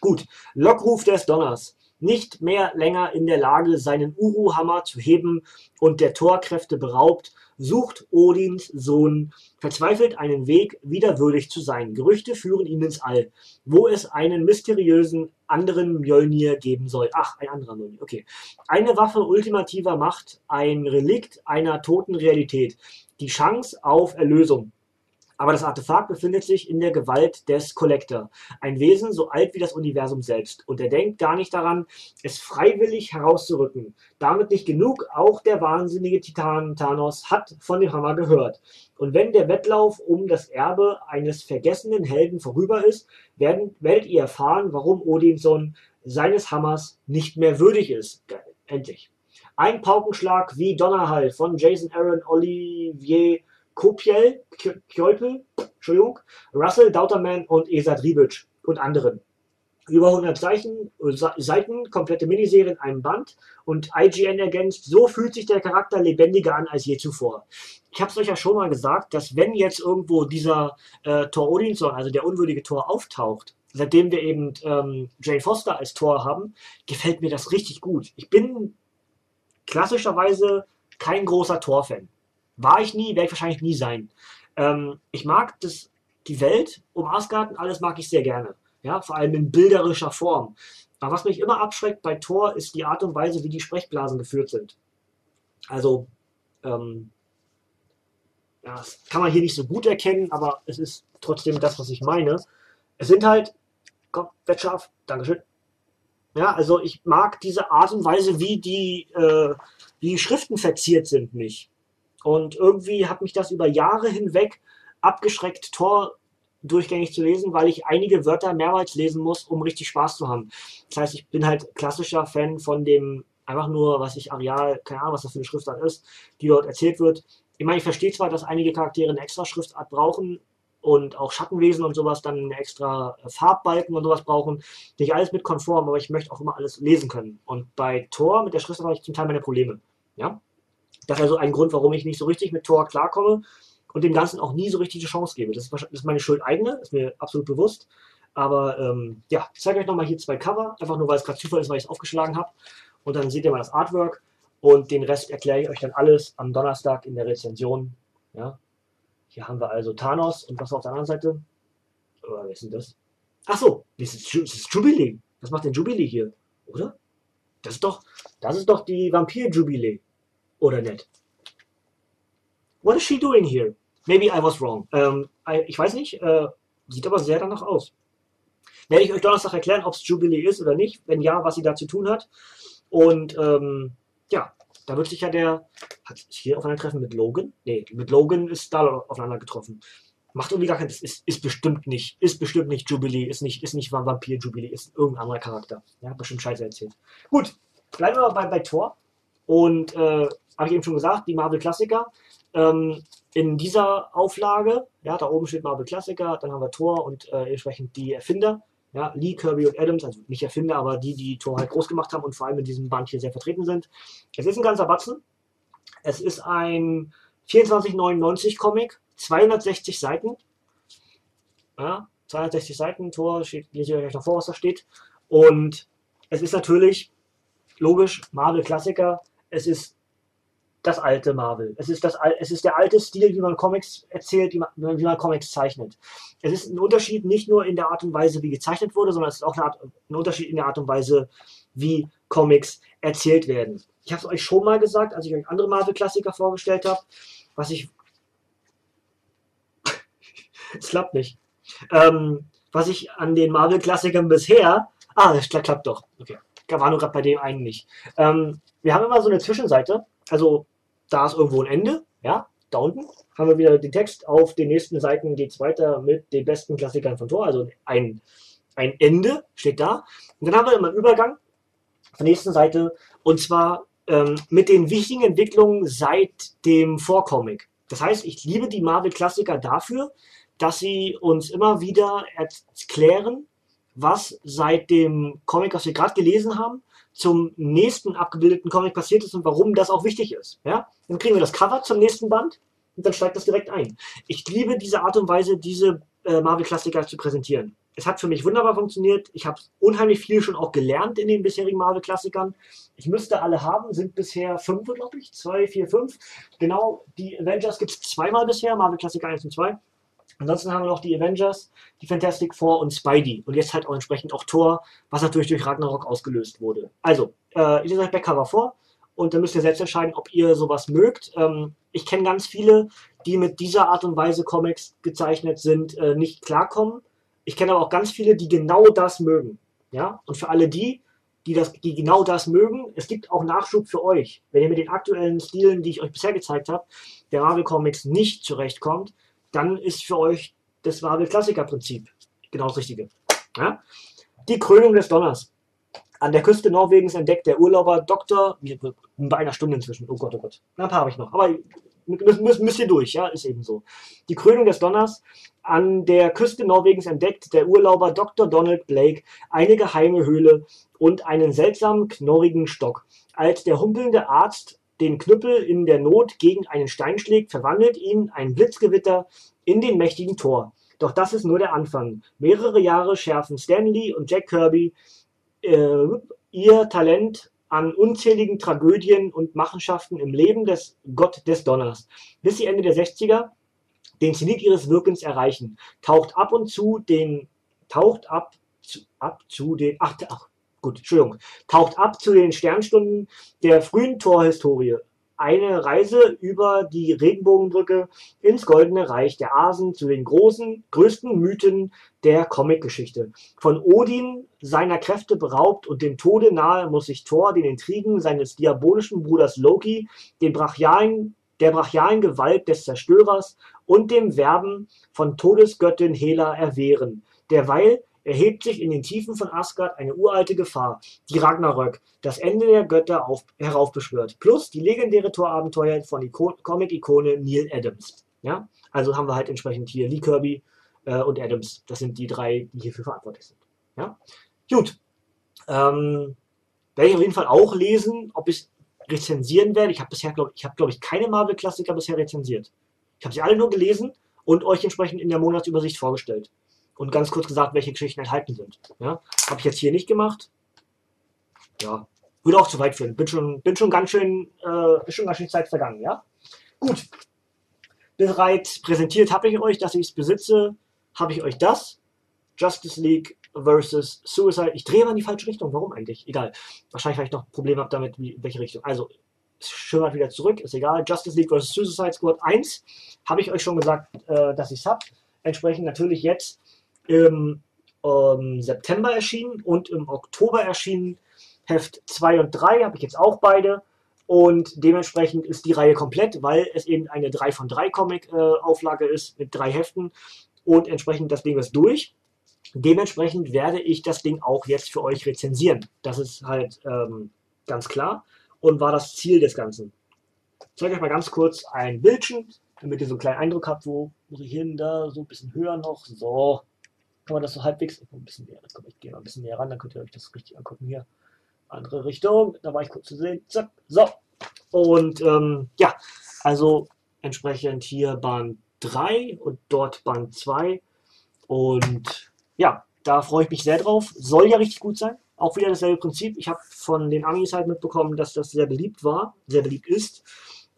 Gut. Lockruf des Donners nicht mehr länger in der Lage, seinen Uruhammer zu heben und der Torkräfte beraubt, sucht Odins Sohn verzweifelt einen Weg, wieder würdig zu sein. Gerüchte führen ihn ins All, wo es einen mysteriösen anderen Mjölnir geben soll. Ach, ein anderer Mjölnir, okay. Eine Waffe ultimativer Macht, ein Relikt einer toten Realität. Die Chance auf Erlösung. Aber das Artefakt befindet sich in der Gewalt des Collector, ein Wesen so alt wie das Universum selbst. Und er denkt gar nicht daran, es freiwillig herauszurücken. Damit nicht genug, auch der wahnsinnige Titan Thanos hat von dem Hammer gehört. Und wenn der Wettlauf um das Erbe eines vergessenen Helden vorüber ist, werden, werdet ihr erfahren, warum Odinson seines Hammers nicht mehr würdig ist. Endlich. Ein Paukenschlag wie Donnerhall von Jason Aaron Olivier Kopiel, Kjolpel, Entschuldigung, Russell, Dauterman und Esat Ribic und anderen. Über 100 Seiten, Seiten, komplette Miniserie in einem Band und IGN ergänzt, so fühlt sich der Charakter lebendiger an als je zuvor. Ich habe es euch ja schon mal gesagt, dass wenn jetzt irgendwo dieser äh, Thor Odinson, also der unwürdige Tor, auftaucht, seitdem wir eben ähm, Jane Foster als Tor haben, gefällt mir das richtig gut. Ich bin klassischerweise kein großer Tor-Fan. War ich nie, werde ich wahrscheinlich nie sein. Ähm, ich mag das, die Welt um Asgard und alles mag ich sehr gerne. Ja, vor allem in bilderischer Form. Aber was mich immer abschreckt bei Thor, ist die Art und Weise, wie die Sprechblasen geführt sind. Also, ähm, ja, das kann man hier nicht so gut erkennen, aber es ist trotzdem das, was ich meine. Es sind halt, komm, Wettschaf, Dankeschön. Ja, also ich mag diese Art und Weise, wie die, äh, wie die Schriften verziert sind, nicht. Und irgendwie hat mich das über Jahre hinweg abgeschreckt, Tor durchgängig zu lesen, weil ich einige Wörter mehrmals lesen muss, um richtig Spaß zu haben. Das heißt, ich bin halt klassischer Fan von dem einfach nur, was ich Areal, keine Ahnung, was das für eine Schriftart ist, die dort erzählt wird. Ich meine, ich verstehe zwar, dass einige Charaktere eine extra Schriftart brauchen und auch Schattenwesen und sowas dann eine extra Farbbalken und sowas brauchen. Nicht alles mit konform, aber ich möchte auch immer alles lesen können. Und bei Tor mit der Schriftart habe ich zum Teil meine Probleme. Ja? Das ist also ein Grund, warum ich nicht so richtig mit Tor klarkomme und dem Ganzen auch nie so richtig die Chance gebe. Das ist, meine Schuld eigene, ist mir absolut bewusst. Aber ähm, ja, ich zeige euch nochmal hier zwei Cover, einfach nur weil es gerade Zufall ist, weil ich es aufgeschlagen habe. Und dann seht ihr mal das Artwork und den Rest erkläre ich euch dann alles am Donnerstag in der Rezension. Ja. Hier haben wir also Thanos und was auf der anderen Seite? Oh, wer ist denn das? Ach so, das ist, das ist Jubilee. Was macht denn Jubilee hier? Oder? Das ist doch, das ist doch die Vampir-Jubilee oder nicht? What is she doing here? Maybe I was wrong. Ähm, ich weiß nicht, äh, sieht aber sehr danach aus. Werde ich euch Donnerstag erklären, ob es Jubilee ist oder nicht. Wenn ja, was sie da zu tun hat. Und ähm, ja, da wird sich ja der. Hat sich hier aufeinandertreffen mit Logan? Nee, mit Logan ist da aufeinander getroffen. Macht irgendwie gar keinen. Ist, ist bestimmt nicht. Ist bestimmt nicht Jubilee. Ist nicht, ist nicht Vampir Jubilee. Ist irgendein anderer Charakter. Ja, bestimmt Scheiße erzählt. Gut, bleiben wir bei, bei Thor. Und äh, habe ich eben schon gesagt, die Marvel-Klassiker. Ähm, in dieser Auflage, ja, da oben steht Marvel Klassiker, dann haben wir Thor und äh, entsprechend die Erfinder, ja, Lee, Kirby und Adams, also nicht Erfinder, aber die, die Thor halt groß gemacht haben und vor allem in diesem Band hier sehr vertreten sind. Es ist ein ganzer Batzen. Es ist ein 24,99 Comic, 260 Seiten. Ja, 260 Seiten, Tor, steht, lese ich euch noch vor, was da steht. Und es ist natürlich, logisch, Marvel Klassiker, es ist das alte Marvel. Es ist, das, es ist der alte Stil, wie man Comics erzählt, wie man, wie man Comics zeichnet. Es ist ein Unterschied nicht nur in der Art und Weise, wie gezeichnet wurde, sondern es ist auch Art, ein Unterschied in der Art und Weise, wie Comics erzählt werden. Ich habe es euch schon mal gesagt, als ich euch andere Marvel-Klassiker vorgestellt habe, was ich. es klappt nicht. Ähm, was ich an den Marvel-Klassikern bisher. Ah, das klappt doch. Okay. War nur gerade bei dem einen nicht. Ähm, wir haben immer so eine Zwischenseite. Also, da ist irgendwo ein Ende. Ja, da unten haben wir wieder den Text. Auf den nächsten Seiten geht es weiter mit den besten Klassikern von Tor. Also ein, ein Ende steht da. Und dann haben wir immer einen Übergang der nächsten Seite. Und zwar ähm, mit den wichtigen Entwicklungen seit dem Vorcomic. Das heißt, ich liebe die Marvel-Klassiker dafür, dass sie uns immer wieder erklären, was seit dem Comic, was wir gerade gelesen haben, zum nächsten abgebildeten Comic passiert ist und warum das auch wichtig ist. Ja? Dann kriegen wir das Cover zum nächsten Band und dann steigt das direkt ein. Ich liebe diese Art und Weise, diese äh, Marvel-Klassiker zu präsentieren. Es hat für mich wunderbar funktioniert. Ich habe unheimlich viel schon auch gelernt in den bisherigen Marvel-Klassikern. Ich müsste alle haben, sind bisher fünf, glaube ich. Zwei, vier, fünf. Genau, die Avengers gibt es zweimal bisher, Marvel-Klassiker 1 und 2. Ansonsten haben wir noch die Avengers, die Fantastic Four und Spidey. Und jetzt halt auch entsprechend auch Thor, was natürlich durch Ragnarok ausgelöst wurde. Also, äh, ich lese euch Backcover vor und dann müsst ihr selbst entscheiden, ob ihr sowas mögt. Ähm, ich kenne ganz viele, die mit dieser Art und Weise Comics gezeichnet sind, äh, nicht klarkommen. Ich kenne aber auch ganz viele, die genau das mögen. Ja? Und für alle die, die, das, die genau das mögen, es gibt auch Nachschub für euch. Wenn ihr mit den aktuellen Stilen, die ich euch bisher gezeigt habe, der Marvel Comics nicht zurechtkommt, dann ist für euch das Marvel Klassiker Prinzip genau das Richtige. Ja? Die Krönung des Donners. An der Küste Norwegens entdeckt der Urlauber Dr. bei einer Stunde inzwischen. Oh Gott, oh Gott. ein paar habe ich noch. Aber müsst, müsst ihr durch, ja, ist eben so. Die Krönung des Donners. An der Küste Norwegens entdeckt der Urlauber Dr. Donald Blake eine geheime Höhle und einen seltsamen knorrigen Stock. Als der humpelnde Arzt den Knüppel in der Not gegen einen Stein schlägt, verwandelt ihn ein Blitzgewitter in den mächtigen Tor. Doch das ist nur der Anfang. Mehrere Jahre schärfen Stanley und Jack Kirby äh, ihr Talent an unzähligen Tragödien und Machenschaften im Leben des Gott des Donners, bis sie Ende der 60er den Zenit ihres Wirkens erreichen. Taucht ab und zu den, taucht ab, zu, ab zu den, ach, ach gut, Entschuldigung, taucht ab zu den Sternstunden der frühen Torhistorie eine Reise über die Regenbogenbrücke ins Goldene Reich der Asen zu den großen, größten Mythen der Comicgeschichte. Von Odin seiner Kräfte beraubt und dem Tode nahe, muss sich Thor den Intrigen seines diabolischen Bruders Loki, den brachialen, der brachialen Gewalt des Zerstörers und dem Werben von Todesgöttin Hela erwehren. Derweil erhebt sich in den Tiefen von Asgard eine uralte Gefahr, die Ragnarök, das Ende der Götter auf, heraufbeschwört, plus die legendäre Torabenteuer von Comic-Ikone Neil Adams. Ja? Also haben wir halt entsprechend hier Lee Kirby äh, und Adams. Das sind die drei, die hierfür verantwortlich sind. Ja? Gut. Ähm, werde ich auf jeden Fall auch lesen, ob ich rezensieren werde. Ich habe bisher, glaube ich, habe, glaube ich, keine Marvel-Klassiker bisher rezensiert. Ich habe sie alle nur gelesen und euch entsprechend in der Monatsübersicht vorgestellt und ganz kurz gesagt, welche Geschichten enthalten sind. Ja? Habe ich jetzt hier nicht gemacht. Ja, würde auch zu weit führen. Bin schon, bin schon ganz schön, äh, ist schon ganz schön Zeit vergangen, ja? Gut. Bereits präsentiert habe ich euch, dass ich es besitze, habe ich euch das. Justice League versus Suicide. Ich drehe mal in die falsche Richtung. Warum eigentlich? Egal. Wahrscheinlich, weil ich noch Probleme habe damit, wie, welche Richtung. Also, schimmert wieder zurück, ist egal. Justice League vs. Suicide Squad 1 habe ich euch schon gesagt, äh, dass ich es habe. Entsprechend natürlich jetzt im ähm, September erschienen und im Oktober erschienen. Heft 2 und 3 habe ich jetzt auch beide. Und dementsprechend ist die Reihe komplett, weil es eben eine 3 von 3 Comic-Auflage äh, ist mit drei Heften. Und entsprechend das Ding ist durch. Dementsprechend werde ich das Ding auch jetzt für euch rezensieren. Das ist halt ähm, ganz klar und war das Ziel des Ganzen. Ich zeige euch mal ganz kurz ein Bildchen, damit ihr so einen kleinen Eindruck habt, wo muss ich hin, da, so ein bisschen höher noch. So, kann man das so halbwegs, ein bisschen näher, komm, ich gehe mal ein bisschen näher ran, dann könnt ihr euch das richtig angucken hier. Andere Richtung, da war ich kurz zu sehen, zack, so. Und ähm, ja, also entsprechend hier Band 3 und dort Band 2. Und ja, da freue ich mich sehr drauf. Soll ja richtig gut sein. Auch wieder dasselbe Prinzip. Ich habe von den Amis halt mitbekommen, dass das sehr beliebt war, sehr beliebt ist.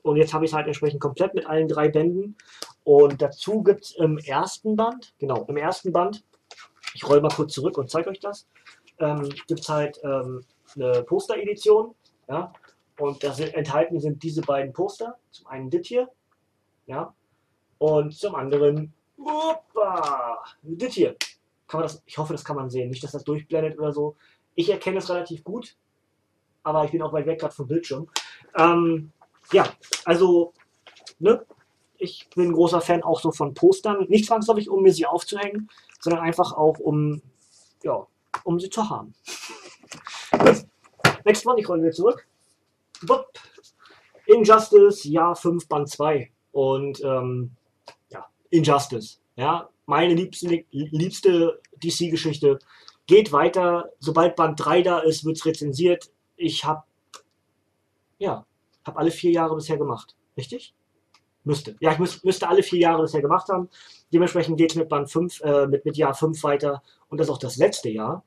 Und jetzt habe ich es halt entsprechend komplett mit allen drei Bänden. Und dazu gibt es im ersten Band, genau, im ersten Band ich roll mal kurz zurück und zeige euch das. Ähm, Gibt es halt ähm, eine Poster-Edition. Ja? Und da sind, enthalten sind diese beiden Poster. Zum einen das hier. Ja? Und zum anderen, opa, das hier. Kann man das, ich hoffe, das kann man sehen. Nicht, dass das durchblendet oder so. Ich erkenne es relativ gut, aber ich bin auch weit weg gerade vom Bildschirm. Ähm, ja, also, ne, ich bin großer Fan auch so von Postern. Nicht zwangsläufig, um mir sie aufzuhängen, sondern einfach auch, um, ja, um sie zu haben. Next one, ich rolle wieder zurück. Wupp. Injustice, Jahr 5, Band 2. Und ähm, ja, Injustice. Ja, meine liebste, liebste DC-Geschichte. Geht weiter. Sobald Band 3 da ist, wird es rezensiert. Ich habe ja, habe alle vier Jahre bisher gemacht. Richtig? Müsste. Ja, ich müsste alle vier Jahre bisher gemacht haben. Dementsprechend geht es mit Band 5, äh, mit, mit Jahr 5 weiter. Und das auch das letzte Jahr.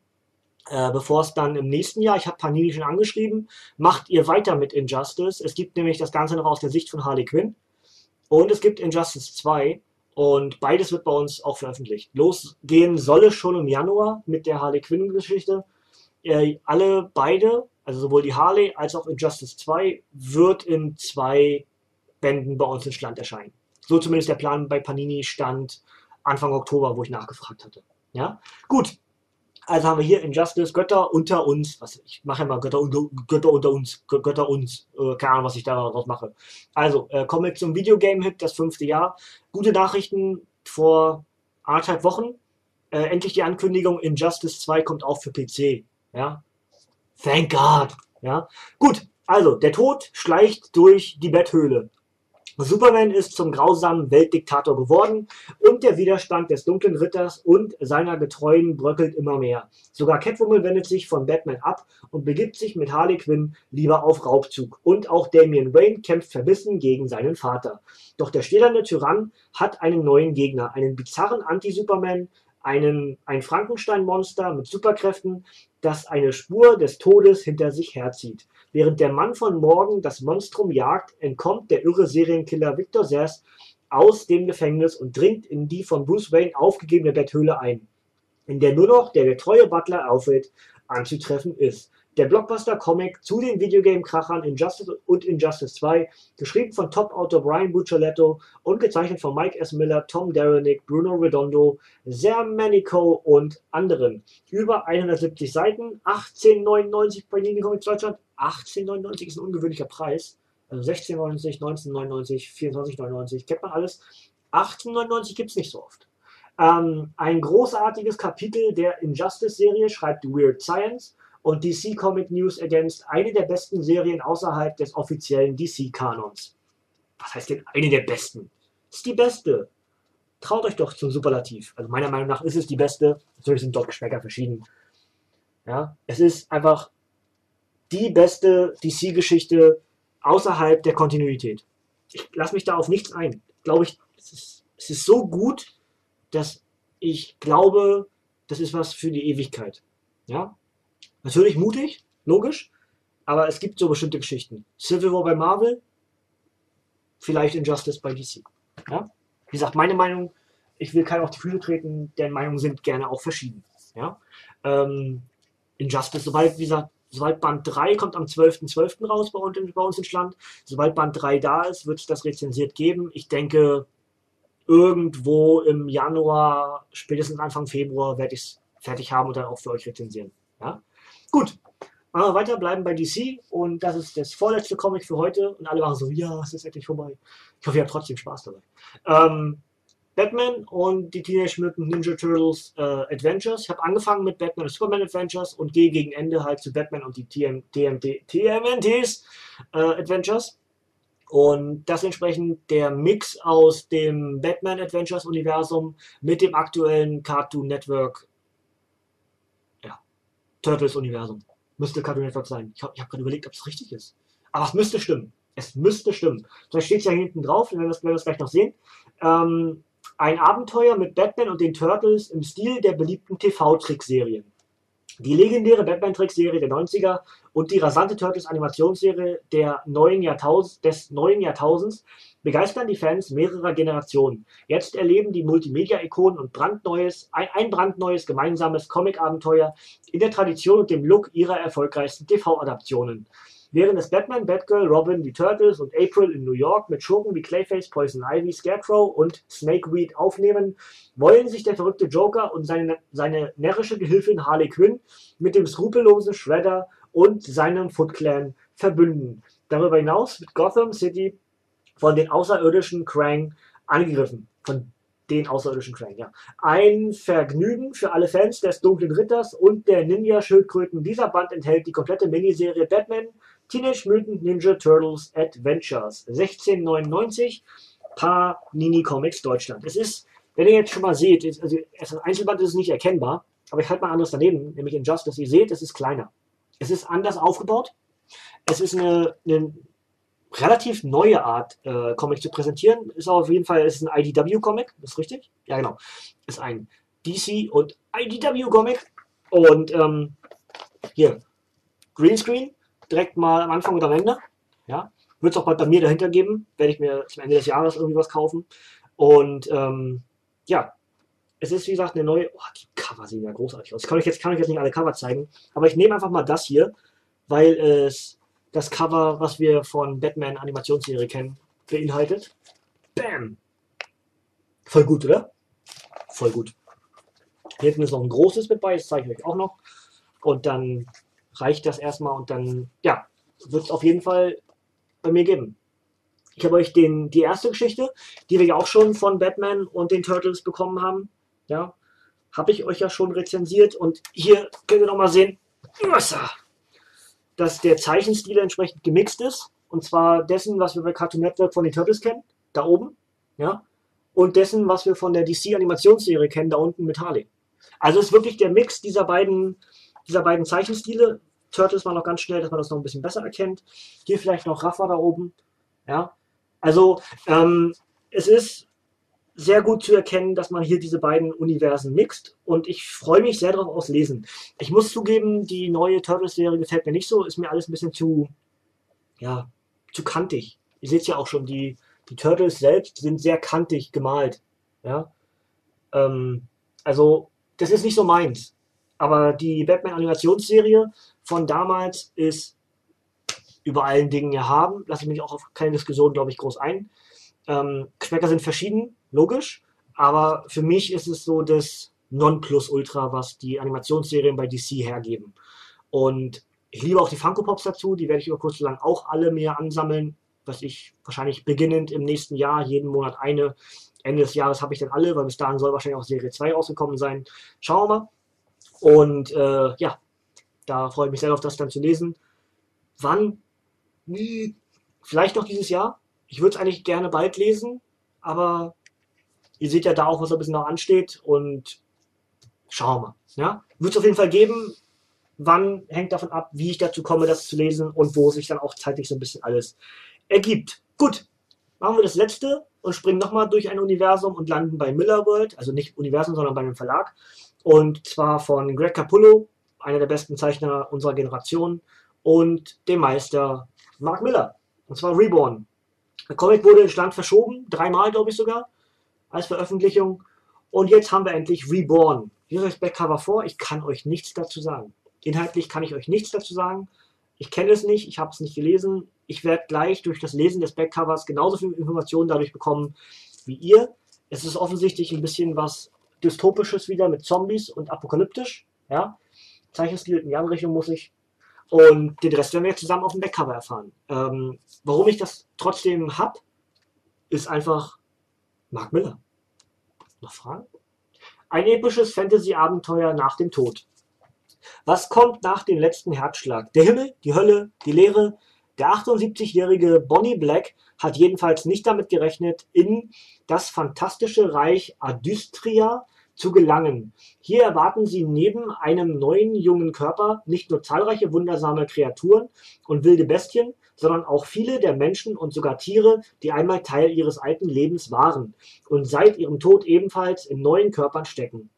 Äh, bevor es dann im nächsten Jahr, ich habe Panini schon angeschrieben, macht ihr weiter mit Injustice. Es gibt nämlich das Ganze noch aus der Sicht von Harley Quinn. Und es gibt Injustice 2. Und beides wird bei uns auch veröffentlicht. Losgehen soll es schon im Januar mit der Harley Quinn-Geschichte. Äh, alle beide, also sowohl die Harley als auch Injustice 2, wird in zwei Bänden bei uns ins Land erscheinen. So zumindest der Plan bei Panini stand Anfang Oktober, wo ich nachgefragt hatte. Ja, gut. Also haben wir hier Injustice, Götter unter uns. Was, ich mache immer Götter unter, Götter unter uns, Götter uns. Äh, keine Ahnung, was ich daraus mache. Also, äh, Comic zum Videogame-Hit, das fünfte Jahr. Gute Nachrichten vor anderthalb Wochen. Äh, endlich die Ankündigung, Injustice 2 kommt auch für PC. Ja. Thank God. Ja. Gut, also, der Tod schleicht durch die Betthöhle. Superman ist zum grausamen Weltdiktator geworden und der Widerstand des dunklen Ritters und seiner Getreuen bröckelt immer mehr. Sogar Catwoman wendet sich von Batman ab und begibt sich mit Harley Quinn lieber auf Raubzug. Und auch Damian Wayne kämpft verbissen gegen seinen Vater. Doch der stählerne Tyrann hat einen neuen Gegner, einen bizarren Anti-Superman, einen, ein Frankenstein-Monster mit Superkräften, das eine Spur des Todes hinter sich herzieht. Während der Mann von morgen das Monstrum jagt, entkommt der irre Serienkiller Victor Zers aus dem Gefängnis und dringt in die von Bruce Wayne aufgegebene Betthöhle ein, in der nur noch der getreue Butler Alfred anzutreffen ist der Blockbuster-Comic zu den Videogame-Krachern Injustice und Injustice 2, geschrieben von Top-Autor Brian Buccialetto und gezeichnet von Mike S. Miller, Tom Derenick, Bruno Redondo, Zermanico und anderen. Über 170 Seiten, 18,99 bei Nini Comics Deutschland. 18,99 ist ein ungewöhnlicher Preis. Also 16,99, 19,99, 24,99, kennt man alles. 18,99 gibt es nicht so oft. Ähm, ein großartiges Kapitel der Injustice-Serie schreibt Weird Science und DC Comic News ergänzt eine der besten Serien außerhalb des offiziellen DC-Kanons. Was heißt denn eine der besten? ist die beste. Traut euch doch zum Superlativ. Also meiner Meinung nach ist es die beste. Natürlich sind dort Geschmäcker verschieden. Ja, es ist einfach die beste DC-Geschichte außerhalb der Kontinuität. Ich lasse mich da auf nichts ein. Glaube ich, es ist, es ist so gut, dass ich glaube, das ist was für die Ewigkeit. Ja, Natürlich mutig, logisch, aber es gibt so bestimmte Geschichten. Civil War bei Marvel, vielleicht Injustice bei DC. Ja? Wie gesagt, meine Meinung, ich will keinen auf die Füße treten, denn Meinungen sind gerne auch verschieden. Ja? Ähm, Injustice, sobald, wie gesagt, sobald Band 3 kommt am 12.12. .12. raus bei uns, bei uns ins Land, sobald Band 3 da ist, wird es das rezensiert geben. Ich denke, irgendwo im Januar, spätestens Anfang Februar, werde ich es fertig haben und dann auch für euch rezensieren. Ja? Gut, machen wir weiter, bleiben bei DC und das ist das vorletzte Comic für heute und alle waren so, ja, es ist endlich vorbei. Ich hoffe, ihr habt trotzdem Spaß dabei. Ähm, Batman und die Teenage Mutant Ninja Turtles äh, Adventures. Ich habe angefangen mit Batman und Superman Adventures und gehe gegen Ende halt zu Batman und die TM, TMT, TMNTs äh, Adventures. Und das entsprechend der Mix aus dem Batman Adventures Universum mit dem aktuellen Cartoon Network Turtles-Universum. Müsste Cartoon Network sein. Ich habe hab gerade überlegt, ob es richtig ist. Aber es müsste stimmen. Es müsste stimmen. Da steht es ja hinten drauf, wenn wir das, das gleich noch sehen. Ähm, ein Abenteuer mit Batman und den Turtles im Stil der beliebten TV-Trickserien. Die legendäre Batman-Trickserie der 90er und die rasante Turtles-Animationsserie des neuen Jahrtausends begeistern die Fans mehrerer Generationen. Jetzt erleben die Multimedia-Ikonen und brandneues, ein, brandneues gemeinsames Comic-Abenteuer in der Tradition und dem Look ihrer erfolgreichsten TV-Adaptionen. Während es Batman, Batgirl, Robin, die Turtles und April in New York mit Schurken wie Clayface, Poison Ivy, Scarecrow und Snakeweed aufnehmen, wollen sich der verrückte Joker und seine, seine närrische Gehilfin Harley Quinn mit dem skrupellosen Shredder und seinem Foot Clan verbünden. Darüber hinaus wird Gotham City von den außerirdischen Krang angegriffen. Von den außerirdischen Krang, ja. Ein Vergnügen für alle Fans des Dunklen Ritters und der Ninja-Schildkröten. Dieser Band enthält die komplette Miniserie Batman Teenage Mutant Ninja Turtles Adventures 1699 Panini Comics Deutschland. Es ist, wenn ihr jetzt schon mal seht, ist, also das Einzelband ist nicht erkennbar, aber ich halte mal anderes daneben, nämlich Injustice. Ihr seht, es ist kleiner. Es ist anders aufgebaut. Es ist eine, eine relativ neue Art, äh, Comic zu präsentieren. Ist auf jeden Fall ist ein IDW-Comic, ist richtig? Ja, genau. Ist ein DC und IDW-Comic. Und ähm, hier, Greenscreen, direkt mal am Anfang oder am Ende. Ja, wird es auch bald bei mir dahinter geben. Werde ich mir zum Ende des Jahres irgendwie was kaufen. Und ähm, ja, es ist wie gesagt eine neue. Oh, die Cover sehen ja großartig aus. Kann ich jetzt kann ich jetzt nicht alle Cover zeigen, aber ich nehme einfach mal das hier, weil es das Cover, was wir von Batman Animationsserie kennen, beinhaltet. Bam! Voll gut, oder? Voll gut. Hier hinten ist noch ein großes mit bei, das zeige ich euch auch noch. Und dann reicht das erstmal und dann, ja, wird es auf jeden Fall bei mir geben. Ich habe euch den, die erste Geschichte, die wir ja auch schon von Batman und den Turtles bekommen haben, ja, habe ich euch ja schon rezensiert und hier könnt ihr nochmal sehen, dass der Zeichenstil entsprechend gemixt ist und zwar dessen, was wir bei Cartoon Network von den Turtles kennen, da oben, ja, und dessen, was wir von der DC Animationsserie kennen, da unten mit Harley. Also ist wirklich der Mix dieser beiden, dieser beiden Zeichenstile, Turtles war noch ganz schnell, dass man das noch ein bisschen besser erkennt. Hier vielleicht noch Rafa da oben. Ja, also ähm, es ist sehr gut zu erkennen, dass man hier diese beiden Universen mixt und ich freue mich sehr darauf aufs Lesen. Ich muss zugeben, die neue Turtles-Serie gefällt mir nicht so, ist mir alles ein bisschen zu, ja, zu kantig. Ihr seht ja auch schon, die, die Turtles selbst sind sehr kantig gemalt. Ja, ähm, also das ist nicht so meins. Aber die Batman-Animationsserie von damals ist über allen Dingen erhaben. Lasse ich mich auch auf keine Diskussion, glaube ich, groß ein. Ähm, Geschmäcker sind verschieden, logisch. Aber für mich ist es so das Nonplusultra, was die Animationsserien bei DC hergeben. Und ich liebe auch die Funko Pops dazu. Die werde ich über kurz oder lang auch alle mehr ansammeln. Was ich wahrscheinlich beginnend im nächsten Jahr, jeden Monat eine. Ende des Jahres habe ich dann alle, weil bis dahin soll wahrscheinlich auch Serie 2 rausgekommen sein. Schauen wir mal. Und äh, ja, da freue ich mich sehr auf das dann zu lesen. Wann? Vielleicht noch dieses Jahr. Ich würde es eigentlich gerne bald lesen, aber ihr seht ja da auch, was ein bisschen noch ansteht und schauen wir. Ja? Wird es auf jeden Fall geben. Wann hängt davon ab, wie ich dazu komme, das zu lesen und wo sich dann auch zeitlich so ein bisschen alles ergibt. Gut, machen wir das letzte und springen nochmal durch ein Universum und landen bei Miller World, also nicht Universum, sondern bei einem Verlag. Und zwar von Greg Capullo, einer der besten Zeichner unserer Generation, und dem Meister Mark Miller. Und zwar Reborn. Der Comic wurde ins Land verschoben, dreimal glaube ich sogar, als Veröffentlichung. Und jetzt haben wir endlich Reborn. Das Backcover vor. Ich kann euch nichts dazu sagen. Inhaltlich kann ich euch nichts dazu sagen. Ich kenne es nicht, ich habe es nicht gelesen. Ich werde gleich durch das Lesen des Backcovers genauso viel Informationen dadurch bekommen wie ihr. Es ist offensichtlich ein bisschen was Dystopisches wieder mit Zombies und apokalyptisch. Ja? Zeichenstil in die andere Richtung muss ich. Und den Rest werden wir zusammen auf dem Backcover erfahren. Ähm, warum ich das trotzdem hab, ist einfach Mark Miller. Noch Fragen? Ein episches Fantasy-Abenteuer nach dem Tod. Was kommt nach dem letzten Herzschlag? Der Himmel, die Hölle, die Leere? Der 78-jährige Bonnie Black hat jedenfalls nicht damit gerechnet, in das fantastische Reich Adystria zu gelangen. Hier erwarten sie neben einem neuen jungen Körper nicht nur zahlreiche wundersame Kreaturen und wilde Bestien, sondern auch viele der Menschen und sogar Tiere, die einmal Teil ihres alten Lebens waren und seit ihrem Tod ebenfalls in neuen Körpern stecken.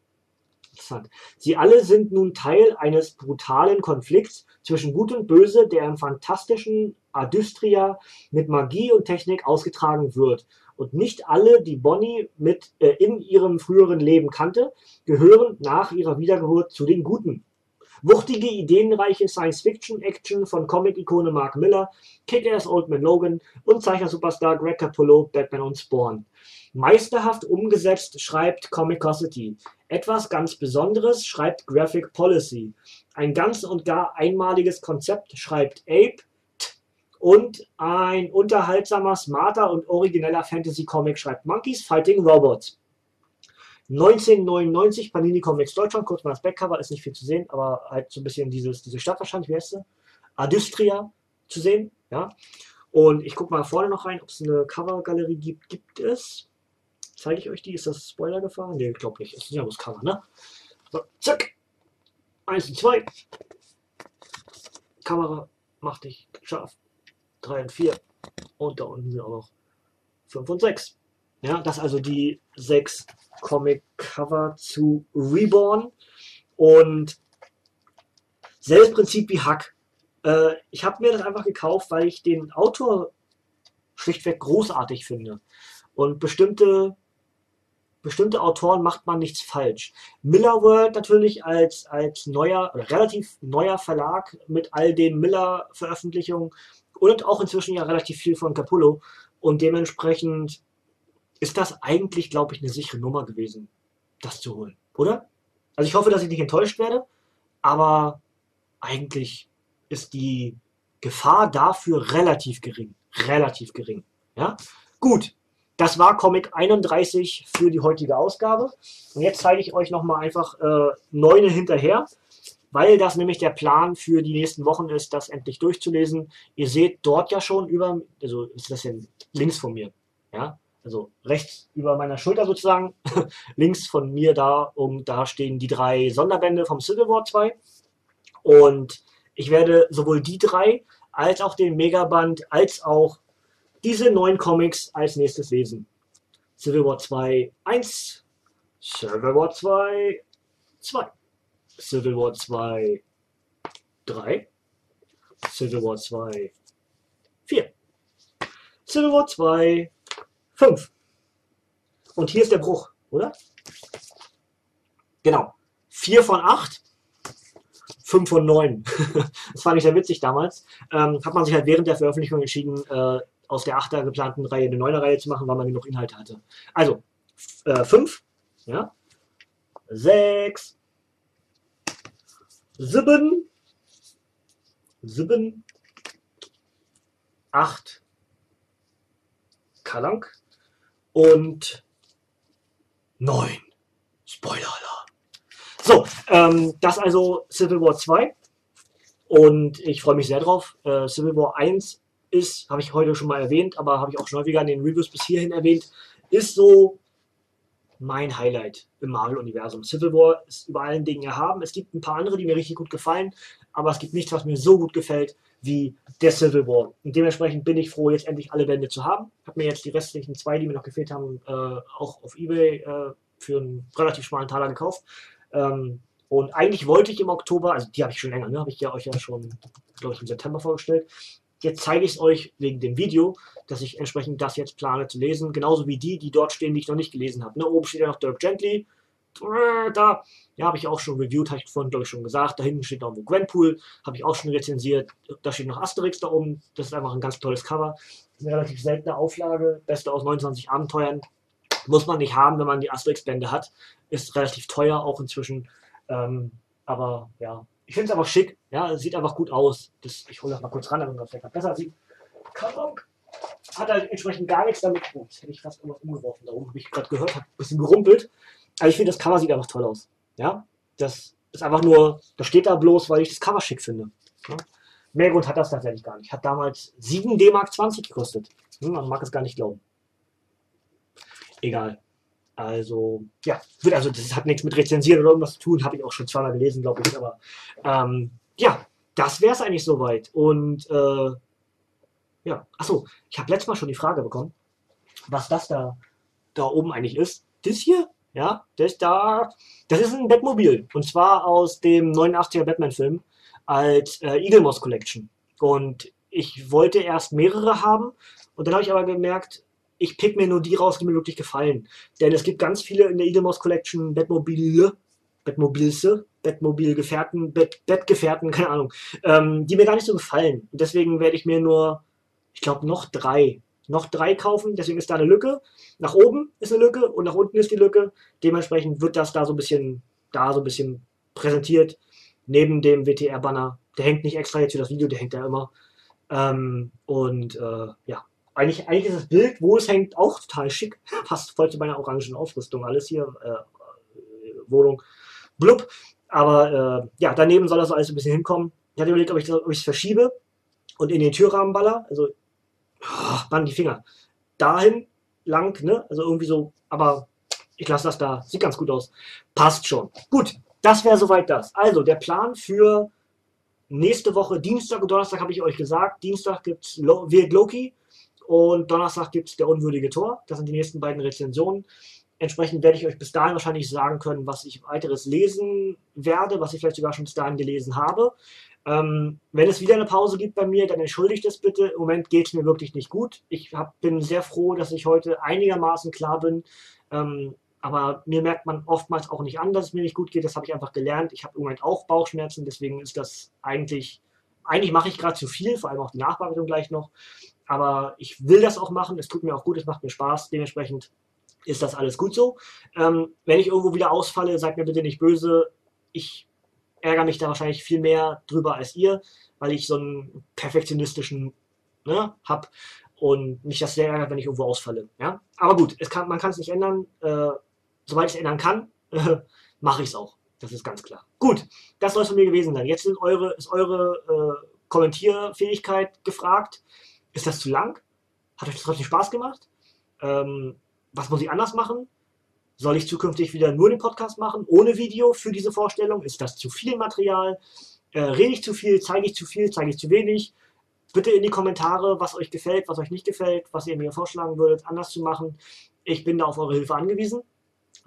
Sie alle sind nun Teil eines brutalen Konflikts zwischen Gut und Böse, der im fantastischen Adystria mit Magie und Technik ausgetragen wird. Und nicht alle, die Bonnie mit, äh, in ihrem früheren Leben kannte, gehören nach ihrer Wiedergeburt zu den Guten. Wuchtige, ideenreiche Science-Fiction-Action von Comic-Ikone Mark Miller, Kick-Ass Old Man Logan und Zeichner-Superstar Greg Capullo, Batman und Spawn. Meisterhaft umgesetzt schreibt Comicosity. Etwas ganz Besonderes schreibt Graphic Policy. Ein ganz und gar einmaliges Konzept schreibt Ape. Und ein unterhaltsamer, smarter und origineller Fantasy-Comic schreibt Monkeys Fighting Robots. 1999 Panini Comics Deutschland, kurz mal das Backcover, ist nicht viel zu sehen, aber halt so ein bisschen dieses, diese Stadt wahrscheinlich, wie heißt sie? Adystria zu sehen, ja. Und ich gucke mal vorne noch rein, ob es eine Covergalerie gibt. Gibt es? Zeige ich euch die? Ist das Spoiler gefahren? Ne, ich glaube nicht. Es ist ja bloß Cover, ne? So, zack. Eins und zwei. Kamera macht dich scharf. 3 und 4. Und da unten sind auch noch 5 und 6. Ja, das also die sechs Comic-Cover zu Reborn. Und selbes Prinzip wie Hack. Äh, ich habe mir das einfach gekauft, weil ich den Autor schlichtweg großartig finde. Und bestimmte, bestimmte Autoren macht man nichts falsch. Miller World natürlich als, als neuer, relativ neuer Verlag mit all den Miller-Veröffentlichungen und auch inzwischen ja relativ viel von Capullo. Und dementsprechend ist das eigentlich, glaube ich, eine sichere Nummer gewesen, das zu holen, oder? Also ich hoffe, dass ich nicht enttäuscht werde, aber eigentlich ist die Gefahr dafür relativ gering. Relativ gering. Ja? Gut, das war Comic 31 für die heutige Ausgabe. Und jetzt zeige ich euch nochmal einfach äh, neune hinterher weil das nämlich der Plan für die nächsten Wochen ist, das endlich durchzulesen. Ihr seht dort ja schon über, also ist das denn links von mir, ja, also rechts über meiner Schulter sozusagen, links von mir da, um da stehen die drei Sonderbände vom Civil War 2 und ich werde sowohl die drei als auch den Megaband als auch diese neuen Comics als nächstes lesen. Civil War 2 1, Civil War 2 2. Civil War 2 3, Civil War 2 4, Civil War 2 5. Und hier ist der Bruch, oder? Genau. 4 von 8, 5 von 9. das fand ich sehr witzig damals. Ähm, hat man sich halt während der Veröffentlichung entschieden, äh, aus der 8er geplanten Reihe eine 9er Reihe zu machen, weil man genug Inhalte hatte. Also, 5, äh, ja, 6, sieben, sieben, acht Kalank und neun. Spoiler Alarm. So, ähm, das also Civil War 2 und ich freue mich sehr drauf. Äh, Civil War 1 ist, habe ich heute schon mal erwähnt, aber habe ich auch schon häufiger in den Reviews bis hierhin erwähnt, ist so mein Highlight im Marvel-Universum. Civil War ist über allen Dingen erhaben. Es gibt ein paar andere, die mir richtig gut gefallen, aber es gibt nichts, was mir so gut gefällt wie der Civil War. Und dementsprechend bin ich froh, jetzt endlich alle Bände zu haben. Habe mir jetzt die restlichen zwei, die mir noch gefehlt haben, äh, auch auf Ebay äh, für einen relativ schmalen Taler gekauft. Ähm, und eigentlich wollte ich im Oktober, also die habe ich schon länger, ne, habe ich ja euch ja schon, glaube ich, im September vorgestellt, Jetzt zeige ich es euch wegen dem Video, dass ich entsprechend das jetzt plane zu lesen. Genauso wie die, die dort stehen, die ich noch nicht gelesen habe. Ne, oben steht ja noch Dirk Gently. Da ja, habe ich auch schon reviewed, habe ich vorhin, glaube ich, schon gesagt. Da hinten steht noch wo Gwenpool, habe ich auch schon rezensiert. Da steht noch Asterix da oben. Das ist einfach ein ganz tolles Cover. Eine relativ seltene Auflage. Beste aus 29 Abenteuern. Muss man nicht haben, wenn man die Asterix-Bände hat. Ist relativ teuer auch inzwischen. Ähm, aber ja, ich finde es einfach schick. Ja, sieht einfach gut aus. Das, ich hole das mal kurz ran, damit man es vielleicht besser sieht. Kabong. Hat halt entsprechend gar nichts damit. Oh, jetzt hätte ich fast irgendwas umgeworfen. Darum habe ich gerade gehört, hat ein bisschen gerumpelt. Aber ich finde, das Cover sieht einfach toll aus. Ja, das ist einfach nur, das steht da bloß, weil ich das Cover schick finde. Ja? Mehr Grund hat das tatsächlich gar nicht. Hat damals 7 D-Mark 20 gekostet. Hm, man mag es gar nicht glauben. Egal. Also, ja, also das hat nichts mit Rezensieren oder irgendwas zu tun, habe ich auch schon zweimal gelesen, glaube ich. Aber ähm, ja, das wäre es eigentlich soweit. Und äh, ja, achso, ich habe letztes Mal schon die Frage bekommen, was das da, da oben eigentlich ist. Das hier Ja, das da, das ist ein Batmobil. Und zwar aus dem 89er Batman-Film als äh, Eagle Moss Collection. Und ich wollte erst mehrere haben und dann habe ich aber gemerkt, ich pick mir nur die raus, die mir wirklich gefallen. Denn es gibt ganz viele in der Eagle Moss Collection Batmobile, Batmobilse, Batmobil-Gefährten, Bettgefährten, keine Ahnung, ähm, die mir gar nicht so gefallen. Und deswegen werde ich mir nur, ich glaube, noch drei noch drei kaufen, deswegen ist da eine Lücke. Nach oben ist eine Lücke und nach unten ist die Lücke. Dementsprechend wird das da so ein bisschen, da so ein bisschen präsentiert. Neben dem WTR-Banner. Der hängt nicht extra jetzt für das Video, der hängt da immer. Ähm, und äh, ja, eigentlich, eigentlich ist das Bild, wo es hängt, auch total schick. Passt voll zu meiner orangen Aufrüstung. Alles hier, äh, Wohnung, blub. Aber äh, ja, daneben soll das alles ein bisschen hinkommen. Ich hatte überlegt, ob ich es verschiebe und in den Türrahmen baller. Also Mann, die Finger. Dahin lang, ne? Also irgendwie so, aber ich lasse das da. Sieht ganz gut aus. Passt schon. Gut, das wäre soweit das. Also, der Plan für nächste Woche, Dienstag und Donnerstag habe ich euch gesagt. Dienstag gibt's Lo wird Loki und Donnerstag gibt es der unwürdige Tor. Das sind die nächsten beiden Rezensionen. Entsprechend werde ich euch bis dahin wahrscheinlich sagen können, was ich weiteres lesen werde, was ich vielleicht sogar schon bis dahin gelesen habe. Ähm, wenn es wieder eine Pause gibt bei mir, dann entschuldigt es bitte. Im Moment geht es mir wirklich nicht gut. Ich hab, bin sehr froh, dass ich heute einigermaßen klar bin. Ähm, aber mir merkt man oftmals auch nicht an, dass es mir nicht gut geht. Das habe ich einfach gelernt. Ich habe im Moment auch Bauchschmerzen, deswegen ist das eigentlich, eigentlich mache ich gerade zu viel, vor allem auch die Nachbearbeitung gleich noch. Aber ich will das auch machen. Es tut mir auch gut, es macht mir Spaß. Dementsprechend ist das alles gut so. Ähm, wenn ich irgendwo wieder ausfalle, seid mir bitte nicht böse. Ich ärgere mich da wahrscheinlich viel mehr drüber als ihr, weil ich so einen perfektionistischen ne, habe und mich das sehr ärgert, wenn ich irgendwo ausfalle. Ja? Aber gut, es kann, man kann es nicht ändern. Äh, sobald ich es ändern kann, äh, mache ich es auch. Das ist ganz klar. Gut, das soll es von mir gewesen sein. Jetzt eure, ist eure äh, Kommentierfähigkeit gefragt. Ist das zu lang? Hat euch das trotzdem Spaß gemacht? Ähm, was muss ich anders machen? Soll ich zukünftig wieder nur den Podcast machen, ohne Video für diese Vorstellung? Ist das zu viel Material? Äh, rede ich zu viel? Zeige ich zu viel? Zeige ich zu wenig? Bitte in die Kommentare, was euch gefällt, was euch nicht gefällt, was ihr mir vorschlagen würdet, anders zu machen. Ich bin da auf eure Hilfe angewiesen.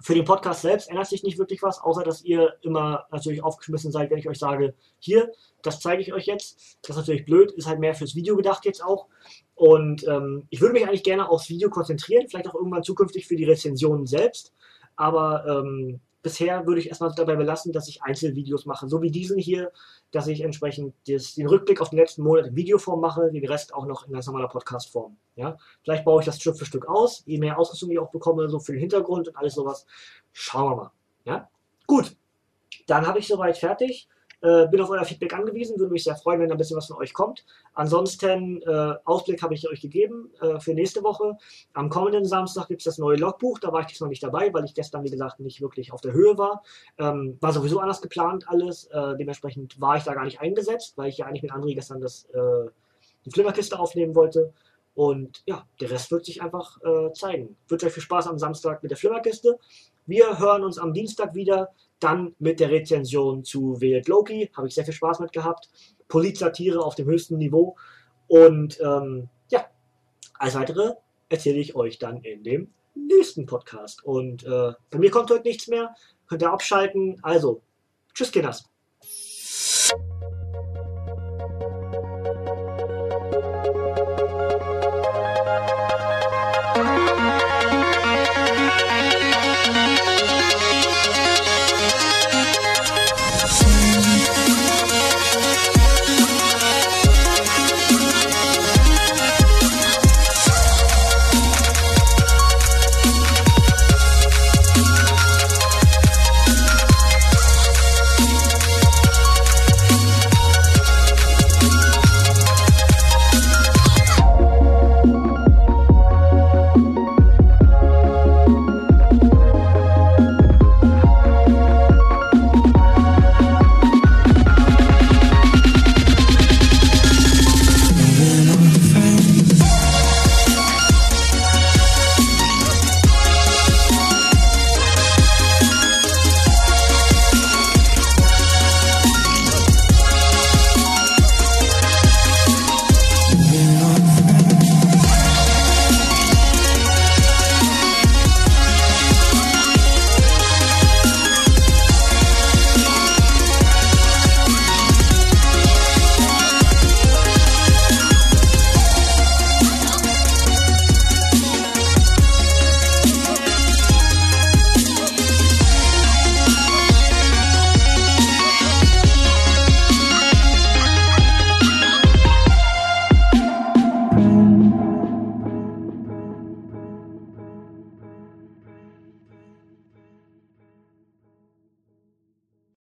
Für den Podcast selbst ändert sich nicht wirklich was, außer dass ihr immer natürlich aufgeschmissen seid, wenn ich euch sage, hier, das zeige ich euch jetzt. Das ist natürlich blöd, ist halt mehr fürs Video gedacht jetzt auch. Und ähm, ich würde mich eigentlich gerne aufs Video konzentrieren, vielleicht auch irgendwann zukünftig für die Rezensionen selbst. Aber ähm, bisher würde ich erstmal dabei belassen, dass ich Einzelvideos mache, so wie diesen hier, dass ich entsprechend das, den Rückblick auf den letzten Monat in Videoform mache, den Rest auch noch in ganz normaler Podcastform. Ja? Vielleicht baue ich das Stück für Stück aus, je mehr Ausrüstung ich auch bekomme, so für den Hintergrund und alles sowas. Schauen wir mal. Ja? Gut, dann habe ich soweit fertig. Äh, bin auf euer Feedback angewiesen, würde mich sehr freuen, wenn da ein bisschen was von euch kommt. Ansonsten, äh, Ausblick habe ich euch gegeben äh, für nächste Woche. Am kommenden Samstag gibt es das neue Logbuch. Da war ich diesmal nicht dabei, weil ich gestern, wie gesagt, nicht wirklich auf der Höhe war. Ähm, war sowieso anders geplant alles. Äh, dementsprechend war ich da gar nicht eingesetzt, weil ich ja eigentlich mit André gestern das, äh, die Flimmerkiste aufnehmen wollte. Und ja, der Rest wird sich einfach äh, zeigen. Wünsche euch viel Spaß am Samstag mit der Flimmerkiste. Wir hören uns am Dienstag wieder, dann mit der Rezension zu Wild Loki. Habe ich sehr viel Spaß mit gehabt. Polizatire auf dem höchsten Niveau. Und ähm, ja, alles weitere erzähle ich euch dann in dem nächsten Podcast. Und äh, bei mir kommt heute nichts mehr. Könnt ihr abschalten. Also, tschüss, Kinders.